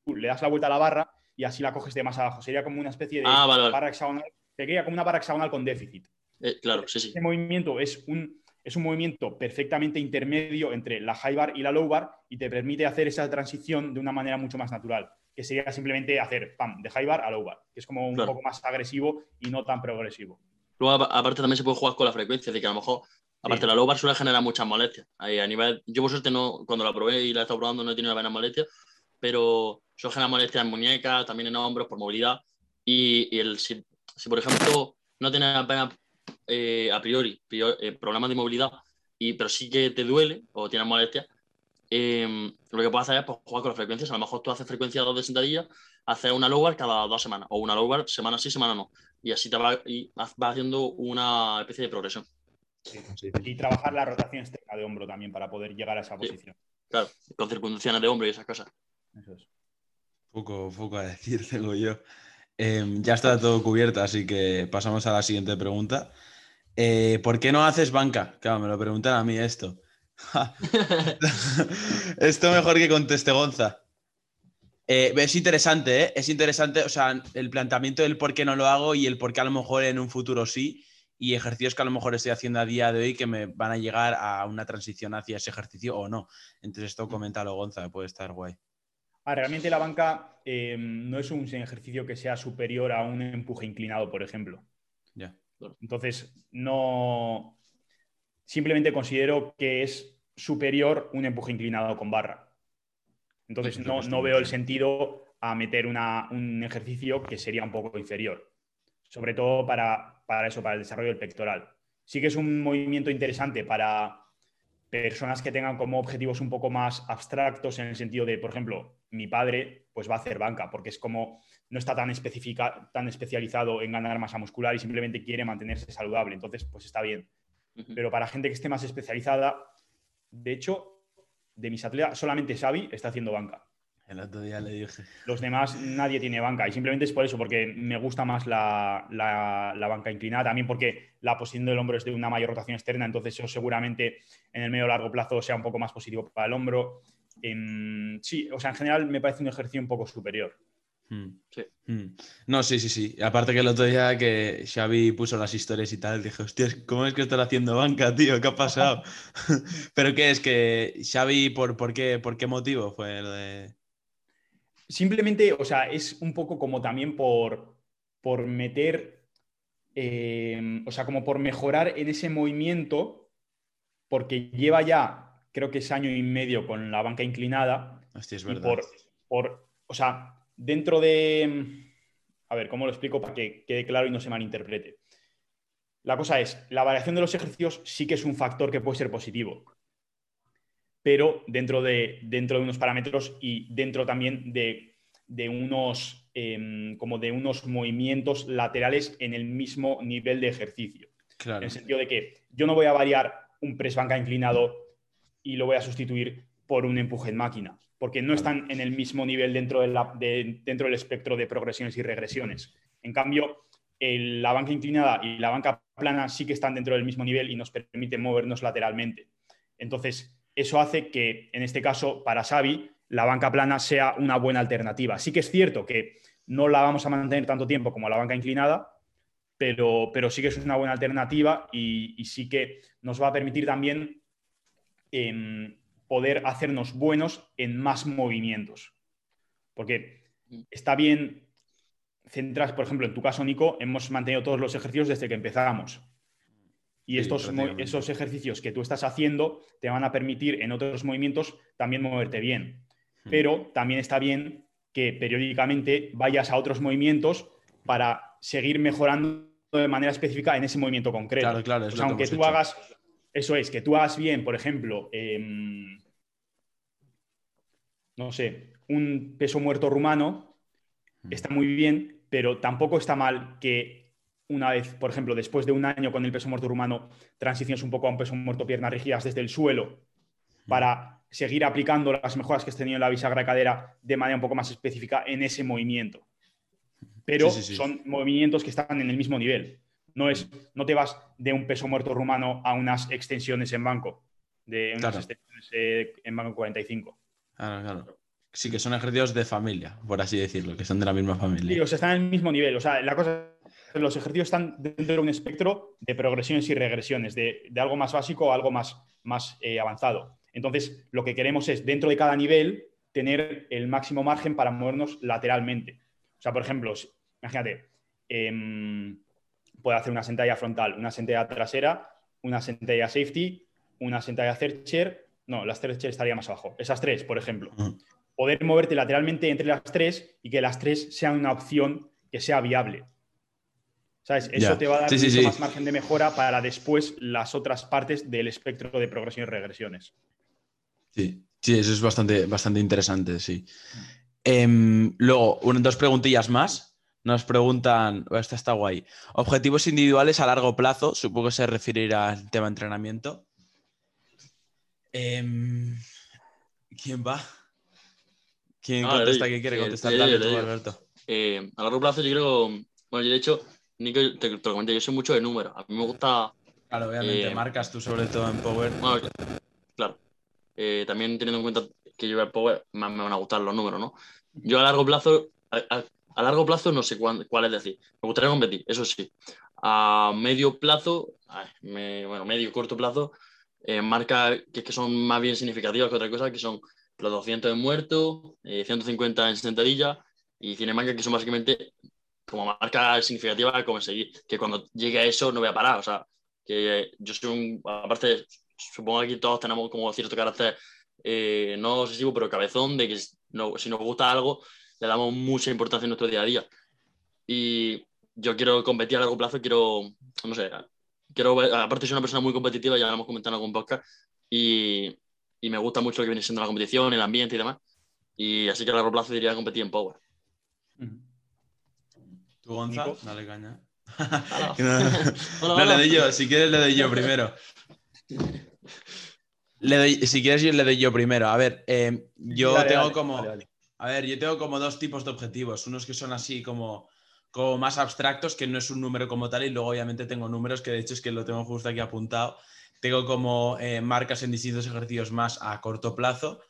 le das la vuelta a la barra y así la coges de más abajo. Sería como una especie de ah, barra hexagonal, sería como una barra hexagonal con déficit. Eh, claro, sí, sí. Este movimiento es un, es un movimiento perfectamente intermedio entre la high bar y la low bar y te permite hacer esa transición de una manera mucho más natural que sería simplemente hacer pam, de high bar a low bar, que es como un poco más agresivo y no tan progresivo. Luego, aparte, también se puede jugar con la frecuencia, de que a lo mejor, aparte, la low bar suele generar muchas molestias. Ahí, a nivel, yo por suerte no, cuando la probé y la he estado probando no he tenido apenas molestias, pero suele generar molestias en muñecas, también en hombros, por movilidad. Y, el, si, por ejemplo, no tienes apenas eh, a priori, eh, problemas de movilidad, y, pero sí que te duele o tienes molestias, Em, lo que puedes hacer es pues, jugar con las frecuencias. A lo mejor tú haces frecuencia 2 de sentadilla, haces una low bar cada dos semanas, o una low bar semana sí, semana no. Y así te va, y vas haciendo una especie de progresión. Y trabajar la rotación externa de hombro también para poder llegar a esa posición. Claro, con circunstancias de hombro y esas cosas. Eso es. Poco, poco a decir, tengo yo. Em, ya está todo cubierto, así que pasamos a la siguiente pregunta. Eh, ¿Por qué no haces banca? Claro, me lo preguntan a mí esto. Esto mejor que conteste Gonza. Eh, es interesante, ¿eh? Es interesante, o sea, el planteamiento del por qué no lo hago y el por qué a lo mejor en un futuro sí, y ejercicios que a lo mejor estoy haciendo a día de hoy que me van a llegar a una transición hacia ese ejercicio o no. Entonces, esto coméntalo, Gonza, puede estar guay. Ah, realmente la banca eh, no es un ejercicio que sea superior a un empuje inclinado, por ejemplo. Ya. Entonces, no, simplemente considero que es superior un empuje inclinado con barra. Entonces no, veo el sentido a meter un ejercicio que sería un poco inferior, sobre todo para, eso, para el desarrollo del pectoral. Sí que es un movimiento interesante para, personas que tengan como objetivos un poco más abstractos en el sentido de, por ejemplo, mi padre pues va a hacer banca porque es como no está tan, especifica, tan especializado en ganar masa muscular y simplemente quiere mantenerse saludable, entonces pues está bien. Pero para gente que esté más especializada, de hecho, de mis atletas, solamente Xavi está haciendo banca. El otro día le dije. Los demás, nadie tiene banca. Y simplemente es por eso, porque me gusta más la, banca inclinada. También porque la posición del hombro es de una mayor rotación externa. Entonces, eso seguramente en el medio largo plazo sea un poco más positivo para el hombro. sí, o sea, en general me parece un ejercicio un poco superior. Hmm. Hmm. No, sí, sí, sí. Aparte que el otro día que Xavi puso las historias y tal, dije, hostia, ¿cómo es que estás haciendo banca, tío? ¿Qué ha pasado? ¿Pero qué es? que Xavi, ¿por, por, qué, ¿por qué motivo fue lo de...? Simplemente, o sea, es un poco como también por, por meter, eh, o sea, como por mejorar en ese movimiento, porque lleva ya, creo que es año y medio con la banca inclinada. Hostia, es verdad. Por, por, o sea, dentro de... A ver, ¿cómo lo explico para que quede claro y no se malinterprete? La cosa es, la variación de los ejercicios sí que es un factor que puede ser positivo, pero dentro de, dentro de unos parámetros y dentro también de, unos, em, como de unos movimientos laterales en el mismo nivel de ejercicio. En el sentido de que yo no voy a variar un press banca inclinado y lo voy a sustituir por un empuje en máquina porque no están en el mismo nivel dentro, dentro del espectro de progresiones y regresiones. En cambio, la banca inclinada y la banca plana sí que están dentro del mismo nivel y nos permiten movernos lateralmente. Entonces, eso hace que, en este caso, para Xavi, la banca plana sea una buena alternativa. Sí que es cierto que no la vamos a mantener tanto tiempo como la banca inclinada, pero, pero sí que es una buena alternativa y, sí que nos va a permitir también em, poder hacernos buenos en más movimientos. Porque está bien centrar, por ejemplo, en tu caso, Nico, hemos mantenido todos los ejercicios desde que empezamos. Y estos, esos ejercicios que tú estás haciendo te van a permitir en otros movimientos también moverte bien. Hmm. Pero también está bien que periódicamente vayas a otros movimientos para seguir mejorando de manera específica en ese movimiento concreto. Claro, claro. aunque tú hagas, eso es, que tú hagas bien, por ejemplo, em, no sé, un peso muerto rumano, mm. está muy bien, pero tampoco está mal que una vez, por ejemplo, después de un año con el peso muerto rumano, transiciones un poco a un peso muerto piernas rígidas desde el suelo mm. para seguir aplicando las mejoras que has tenido en la bisagra cadera de manera un poco más específica en ese movimiento. Pero son movimientos que están en el mismo nivel. No, es, no te vas de un peso muerto rumano a unas extensiones en banco, de unas extensiones eh, en banco 45. Claro, claro. Sí, que son ejercicios de familia, por así decirlo, que son de la misma familia. Sí, o sea, están en el mismo nivel. O sea, la cosa los ejercicios están dentro de un espectro de progresiones y regresiones, de, algo más básico a algo más, más eh, avanzado. Entonces, lo que queremos es, dentro de cada nivel, tener el máximo margen para movernos lateralmente. O sea, por ejemplo, imagínate, eh, puedo hacer una sentadilla frontal, una sentadilla trasera, una sentadilla safety, una sentadilla third chair no, las tres estaría más abajo. Esas tres, por ejemplo. Poder moverte lateralmente entre las tres y que las tres sean una opción que sea viable. ¿Sabes? Eso te va a dar mucho más margen de mejora para después las otras partes del espectro de progresión y regresiones. Sí, sí, eso es bastante, bastante interesante, sí. Em, luego, dos preguntillas más. Nos preguntan, esta está guay. Objetivos individuales a largo plazo, supongo que se referirá al tema entrenamiento. Em, ¿Quién va? ¿Quién ah, contesta? ¿Quién quiere contestar? Dale tú, Alberto. Eh, a largo plazo yo creo, bueno, yo de hecho, Nico, te, lo comenté, yo soy mucho de números. A mí me gusta... Claro, obviamente, eh, marcas tú sobre todo en Power. Bueno, claro. Eh, también teniendo en cuenta que yo el Power, me, me, van a gustar los números, ¿no? Yo a largo plazo, a, largo plazo no sé cuál, es decir. Me gustaría competir, eso sí. A medio plazo, bueno, medio corto plazo, eh, marcas que, son más bien significativas que otra cosa, que son los 200 en muerto, 150 eh, en sentadilla y Cinemarca, que son básicamente como marcas significativas como seguir, que cuando llegue a eso no voy a parar. O sea, que yo soy un, aparte, supongo que aquí todos tenemos como cierto carácter, eh, no obsesivo, pero cabezón, de que no, si nos gusta algo, le damos mucha importancia en nuestro día a día. Y yo quiero competir a largo plazo, quiero, no sé, quiero aparte soy una persona muy competitiva, ya lo hemos comentado en algún podcast, y, y me gusta mucho lo que viene siendo la competición, el ambiente y demás. Y así que a largo plazo diría competir en Power. ¿Tú, Gonza? Nico. Dale caña. No, Hola, no, le doy yo, si quieres le doy yo primero. Le doy, si quieres yo le doy yo primero. A ver, eh, yo Dale, tengo dale, como... dale, dale. A ver, yo tengo como dos tipos de objetivos. Unos que son así como, como más abstractos, que no es un número como tal, y luego obviamente tengo números que de hecho es que lo tengo justo aquí apuntado. Tengo como eh, marcas en distintos ejercicios más a corto plazo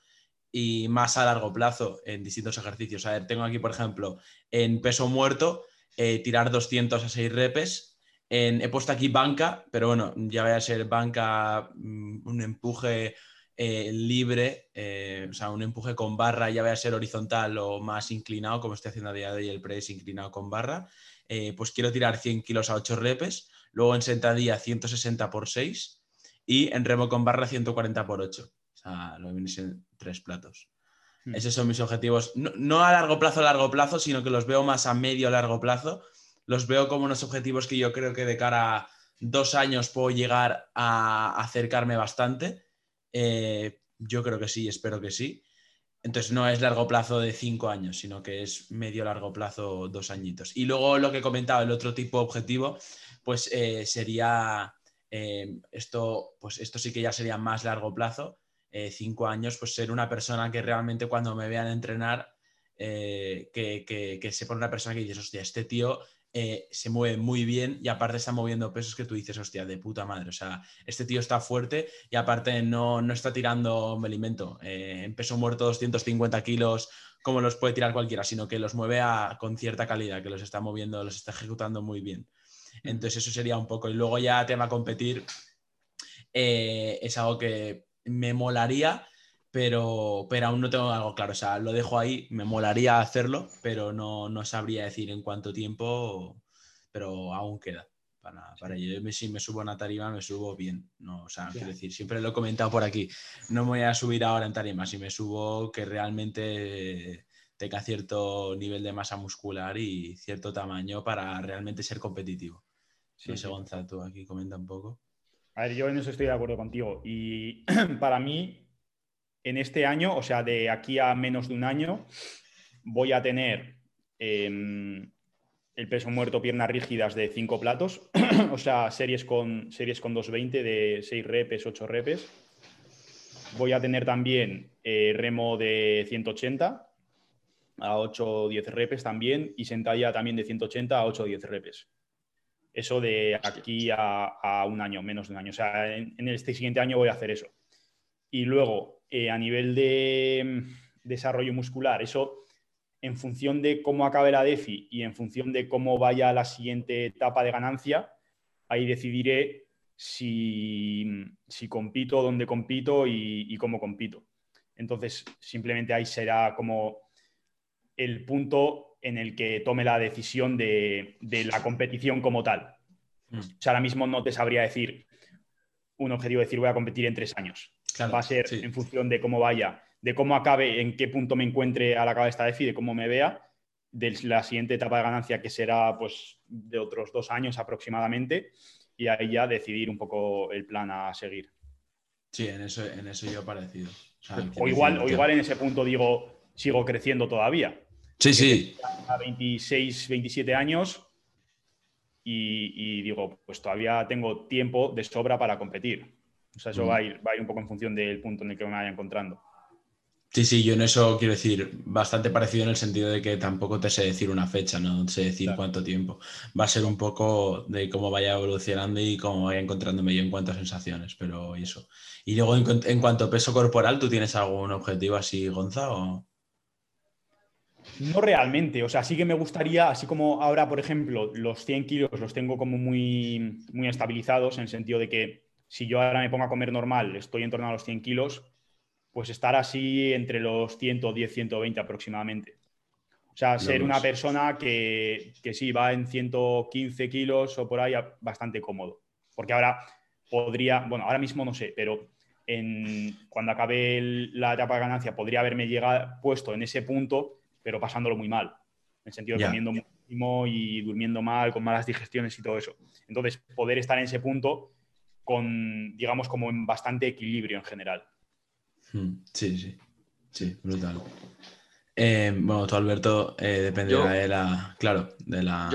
y más a largo plazo en distintos ejercicios. A ver, tengo aquí, por ejemplo, en peso muerto, eh, tirar 200 a 6 repes. En- he puesto aquí banca, pero bueno, ya vaya a ser banca, mm, un empuje eh, libre, eh, o sea, un empuje con barra, ya vaya a ser horizontal o más inclinado, como estoy haciendo a día de hoy el press inclinado con barra. Eh, pues quiero tirar 100 kilos a 8 repes, luego en sentadilla 160 por 6 y en remo con barra 140 por 8. O sea, lo que viene siendo tres platos. Hmm. Esos son mis objetivos. No, no a largo plazo, a largo plazo, sino que los veo más a medio largo plazo. Los veo como unos objetivos que yo creo que de cara a dos años puedo llegar a acercarme bastante. Eh, yo creo que sí, espero que sí. Entonces no es largo plazo de cinco años, sino que es medio largo plazo dos añitos. Y luego lo que he comentado, el otro tipo objetivo, pues eh, sería eh, esto, pues esto sí que ya sería más largo plazo, cinco años, pues ser una persona que realmente cuando me vean entrenar, que, que, que sepa una persona que dices, hostia, este tío eh, se mueve muy bien y aparte está moviendo pesos que tú dices, hostia, de puta madre. O sea, este tío está fuerte y aparte no, no está tirando me alimento. Eh, en peso muerto 250 kilos como los puede tirar cualquiera, sino que los mueve a- con cierta calidad, que los está moviendo, los está ejecutando muy bien. Entonces eso sería un poco. Y luego ya tema competir eh, es algo que me molaría, pero, pero aún no tengo algo claro. O sea, lo dejo ahí, me molaría hacerlo, pero no, no sabría decir en cuánto tiempo, pero aún queda. Para, para ello. Yo si me subo a una tarima, me subo bien. No, o sea, quiero decir, siempre lo he comentado por aquí. No me voy a subir ahora en tarima. Si me subo, que realmente tenga cierto nivel de masa muscular y cierto tamaño para realmente ser competitivo. Sí, no sé, sí. Gonzalo, tú aquí comenta un poco. A ver, yo en eso estoy de acuerdo contigo. Y para mí, en este año, o sea, de aquí a menos de un año, voy a tener em, el peso muerto, piernas rígidas de 5 platos, o sea, series con, series con 220 de 6 repes, 8 repes. Voy a tener también eh, remo de 180 a 8 o 10 repes también y sentadilla también de 180 a 8 o 10 repes. Eso de aquí a, a un año, menos de un año. O sea, en, en este siguiente año voy a hacer eso. Y luego, eh, a nivel de mm, desarrollo muscular, eso en función de cómo acabe la DEFI y en función de cómo vaya la siguiente etapa de ganancia, ahí decidiré si, si compito, dónde compito y, y cómo compito. Entonces, simplemente ahí será como el punto en el que tome la decisión de, de la competición como tal. Mm. O sea, ahora mismo no te sabría decir un objetivo, decir voy a competir en tres años. Claro, Va a ser sí. en función de cómo vaya, de cómo acabe, en qué punto me encuentre al acabar esta DEFI, de cómo me vea, de la siguiente etapa de ganancia que será pues de otros dos años aproximadamente y ahí ya decidir un poco el plan a seguir. Sí, en eso, en eso yo parecido. O, sea, O igual, o igual en ese punto digo, sigo creciendo todavía. Sí, sí. a 26, 27 años y, y digo, pues todavía tengo tiempo de sobra para competir. O sea, eso Mm. va, a ir, va a ir un poco en función del punto en el que me vaya encontrando. Sí, sí, yo en eso quiero decir bastante parecido en el sentido de que tampoco te sé decir una fecha, no sé decir Claro. cuánto tiempo. Va a ser un poco de cómo vaya evolucionando y cómo vaya encontrándome yo en cuanto a sensaciones, pero eso. Y luego en, cu- en cuanto a peso corporal, ¿tú tienes algún objetivo así, Gonza? O... No realmente, o sea, sí que me gustaría, así como ahora, por ejemplo, los 100 kilos los tengo como muy, muy estabilizados, en el sentido de que si yo ahora me pongo a comer normal, estoy en torno a los 100 kilos, pues estar así entre los 110, 120 aproximadamente. O sea, ser una persona que, que sí va en 115 kilos o por ahí bastante cómodo. Porque ahora podría, bueno, ahora mismo no sé, pero en, cuando acabe el- la etapa de ganancia podría haberme llegado, puesto en ese punto, pero pasándolo muy mal. En el sentido de comiendo muchísimo y durmiendo mal, con malas digestiones y todo eso. Entonces, poder estar en ese punto con, digamos, como en bastante equilibrio en general. Hmm, sí, sí, sí, brutal. Eh, bueno, tú, Alberto, eh, dependerá de la, claro, de la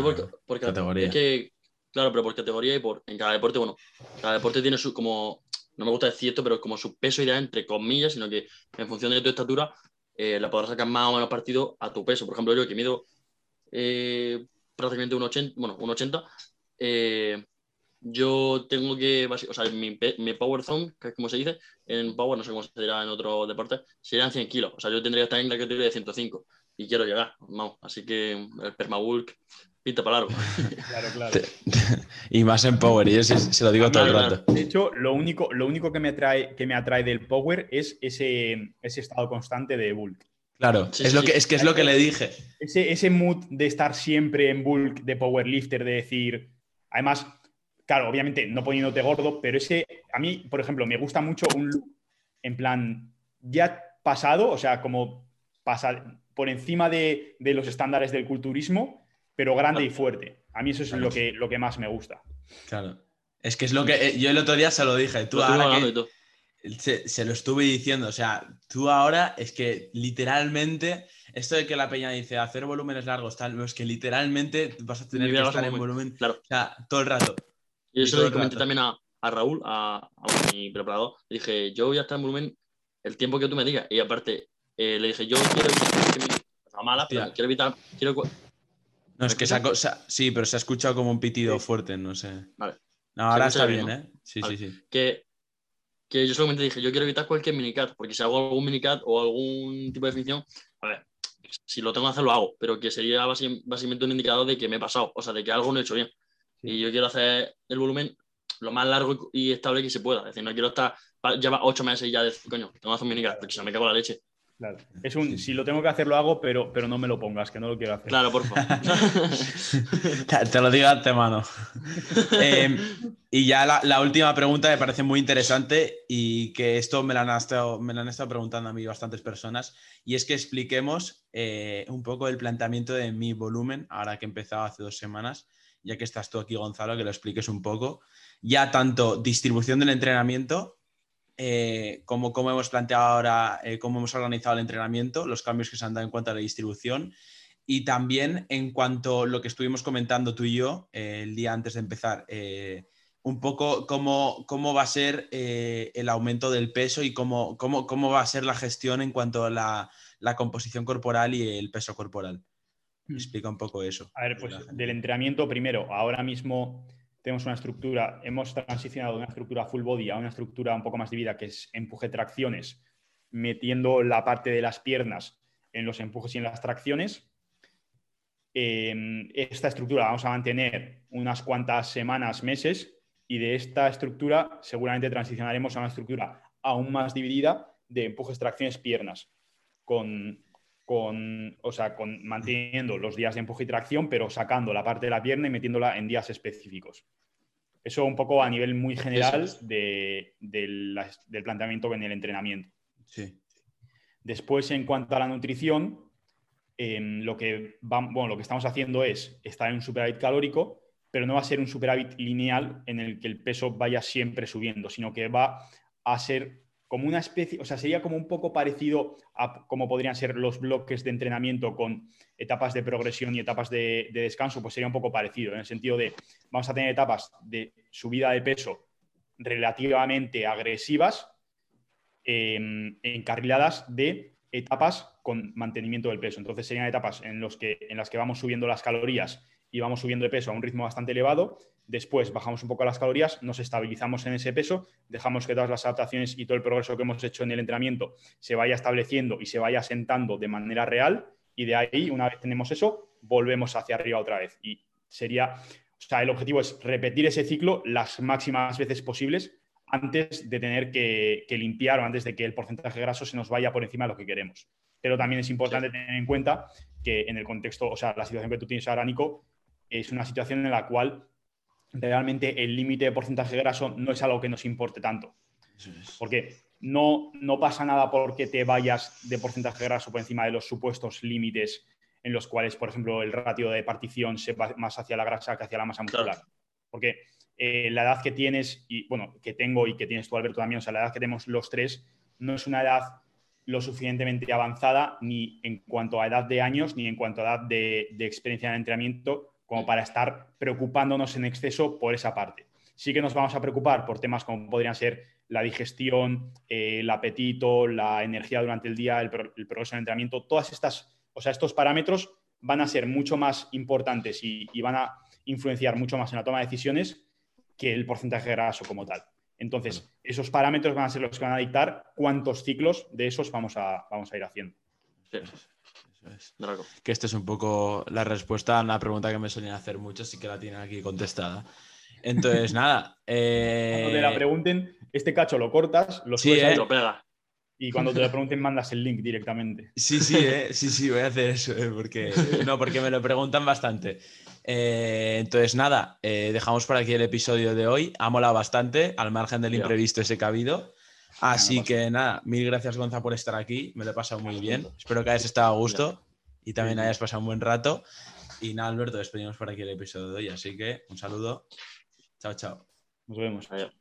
categoría. que, claro, pero por categoría y por, en cada deporte, bueno, cada deporte tiene su, como, no me gusta decir esto, pero como su peso ideal entre comillas, sino que en función de tu estatura, eh, la podrás sacar más o menos partido a tu peso. Por ejemplo, yo que mido prácticamente un 80, bueno, un 80, yo tengo que, o sea, mi, mi, power zone, que es como se dice, en power, no sé cómo se dirá en otro deporte, serían 100 kilos. O sea, yo tendría que estar en la categoría de 105 y quiero llegar, vamos. Así que el permabulk pinta para largo. Claro, claro. y más en power, y yo se, lo digo todo el rato. De hecho, lo único, lo único que, me atrae, que me atrae del power es ese, ese estado constante de bulk. Claro, es, lo Que, es que es lo que le dije. Ese, ese mood de estar siempre en bulk, de powerlifter, de decir. Además, claro, obviamente no poniéndote gordo, pero ese, a mí, por ejemplo, me gusta mucho un look en plan ya pasado, o sea, como pasar por encima de, los estándares del culturismo, pero grande y fuerte. A mí eso es lo, que, lo que más me gusta. Claro. Es que es lo que eh, yo el otro día se lo dije. Tú ahora se, se, lo estuve diciendo. O sea, tú ahora es que literalmente, esto de que la peña dice hacer volúmenes largos, tal, es que literalmente vas a tener que estar en volumen claro. o sea, todo el rato. Y eso le comenté también a, Raúl, a, mi preparador. Le dije, yo voy a estar en volumen el tiempo que tú me digas. Y aparte, eh, le dije, yo quiero evitar. mala, pero quiero evitar. Quiero... No, es que esa sí, pero se ha escuchado como un pitido fuerte, no sé. Vale. No, ahora está bien, ¿eh? Sí, sí, sí. Que, que yo solamente dije, yo quiero evitar cualquier minicat, porque si hago algún minicat o algún tipo de definición, a ver, si lo tengo que hacer, lo hago, pero que sería básicamente un indicador de que me he pasado, o sea, de que algo no he hecho bien. Y yo quiero hacer el volumen lo más largo y estable que se pueda. Es decir, no quiero estar, lleva ocho meses y ya decir, coño, tengo que hacer un minicar, porque si no me cago la leche. Claro. Es un, si lo tengo que hacer, lo hago, pero, pero no me lo pongas, que no lo quiero hacer. Claro, por favor. Te lo digo antemano. eh, y ya la, la, última pregunta me parece muy interesante y que esto me la han estado, me la han estado preguntando a mí bastantes personas. Y es que expliquemos eh, un poco el planteamiento de mi volumen, ahora que he empezado hace dos semanas ya que estás tú aquí, Gonzalo, que lo expliques un poco. Ya tanto distribución del entrenamiento, eh, como cómo hemos planteado ahora, eh, cómo hemos organizado el entrenamiento, los cambios que se han dado en cuanto a la distribución. Y también en cuanto a lo que estuvimos comentando tú y yo eh, el día antes de empezar, un poco cómo, cómo, va a ser el aumento del peso y cómo, cómo, cómo, va a ser la gestión en cuanto a la, la composición corporal y el peso corporal. Mm. explica un poco eso. A ver, pues del entrenamiento, primero, ahora mismo tenemos una estructura, hemos transicionado de una estructura full body a una estructura un poco más dividida, que es empuje-tracciones, metiendo la parte de las piernas en los empujes y en las tracciones. Em, esta estructura vamos a mantener unas cuantas semanas, meses, y de esta estructura seguramente transicionaremos a una estructura aún más dividida de empujes, tracciones, piernas, con con, o sea, con manteniendo los días de empuje y tracción, pero sacando la parte de la pierna y metiéndola en días específicos. Eso un poco a nivel muy general de, del planteamiento en el entrenamiento. Sí. Después, en cuanto a la nutrición, em, lo, que bueno, lo que estamos haciendo es estar en un superávit calórico, pero no va a ser un superávit lineal en el que el peso vaya siempre subiendo, sino que va a ser como una especie, o sea, sería como un poco parecido a cómo podrían ser los bloques de entrenamiento con etapas de progresión y etapas de, descanso, pues sería un poco parecido, en el sentido de vamos a tener etapas de subida de peso relativamente agresivas, em, encarriladas de etapas con mantenimiento del peso. Entonces serían etapas en, los que, en las que vamos subiendo las calorías y vamos subiendo de peso a un ritmo bastante elevado Después bajamos un poco las calorías, nos estabilizamos en ese peso, dejamos que todas las adaptaciones y todo el progreso que hemos hecho en el entrenamiento se vaya estableciendo y se vaya sentando de manera real. Y de ahí, una vez tenemos eso, volvemos hacia arriba otra vez. Y sería, o sea, el objetivo es repetir ese ciclo las máximas veces posibles antes de tener que, limpiar o antes de que el porcentaje graso se nos vaya por encima de lo que queremos. Pero también es importante tener en cuenta que en el contexto, o sea, la situación que tú tienes ahora, Nico, es una situación en la cual realmente el límite de porcentaje graso no es algo que nos importe tanto. Porque no, no pasa nada porque te vayas de porcentaje graso por encima de los supuestos límites en los cuales, por ejemplo, el ratio de partición se va más hacia la grasa que hacia la masa muscular. Porque eh, la edad que tienes, y bueno, que tengo y que tienes tú, Alberto, también, o sea, la edad que tenemos los tres, no es una edad lo suficientemente avanzada ni en cuanto a edad de años, ni en cuanto a edad de, de experiencia en el entrenamiento, como para estar preocupándonos en exceso por esa parte. Sí que nos vamos a preocupar por temas como podrían ser la digestión, eh, el apetito, la energía durante el día, el, progreso en entrenamiento, todas estas, o sea, estos parámetros van a ser mucho más importantes y, van a influenciar mucho más en la toma de decisiones que el porcentaje graso como tal. Entonces, esos parámetros van a ser los que van a dictar cuántos ciclos de esos vamos a, vamos a ir haciendo. Que esta es un poco la respuesta a una pregunta que me solían hacer muchos y que la tienen aquí contestada. Entonces, nada. Eh... Cuando te la pregunten, este cacho lo cortas, lo subes eh. lo pega. Y cuando te lo pregunten, mandas el link directamente. Sí, sí, eh. sí, sí, voy a hacer eso, eh, porque no, porque me lo preguntan bastante. entonces, nada, dejamos por aquí el episodio de hoy. Ha molado bastante, al margen del imprevisto ese que ha habido. Así que nada, mil gracias, Gonza, por estar aquí. Me lo he pasado muy bien. Espero que hayas estado a gusto y también hayas pasado un buen rato. Y nada, Alberto, despedimos por aquí el episodio de hoy. Así que un saludo. Chao, chao. Nos vemos. Adiós.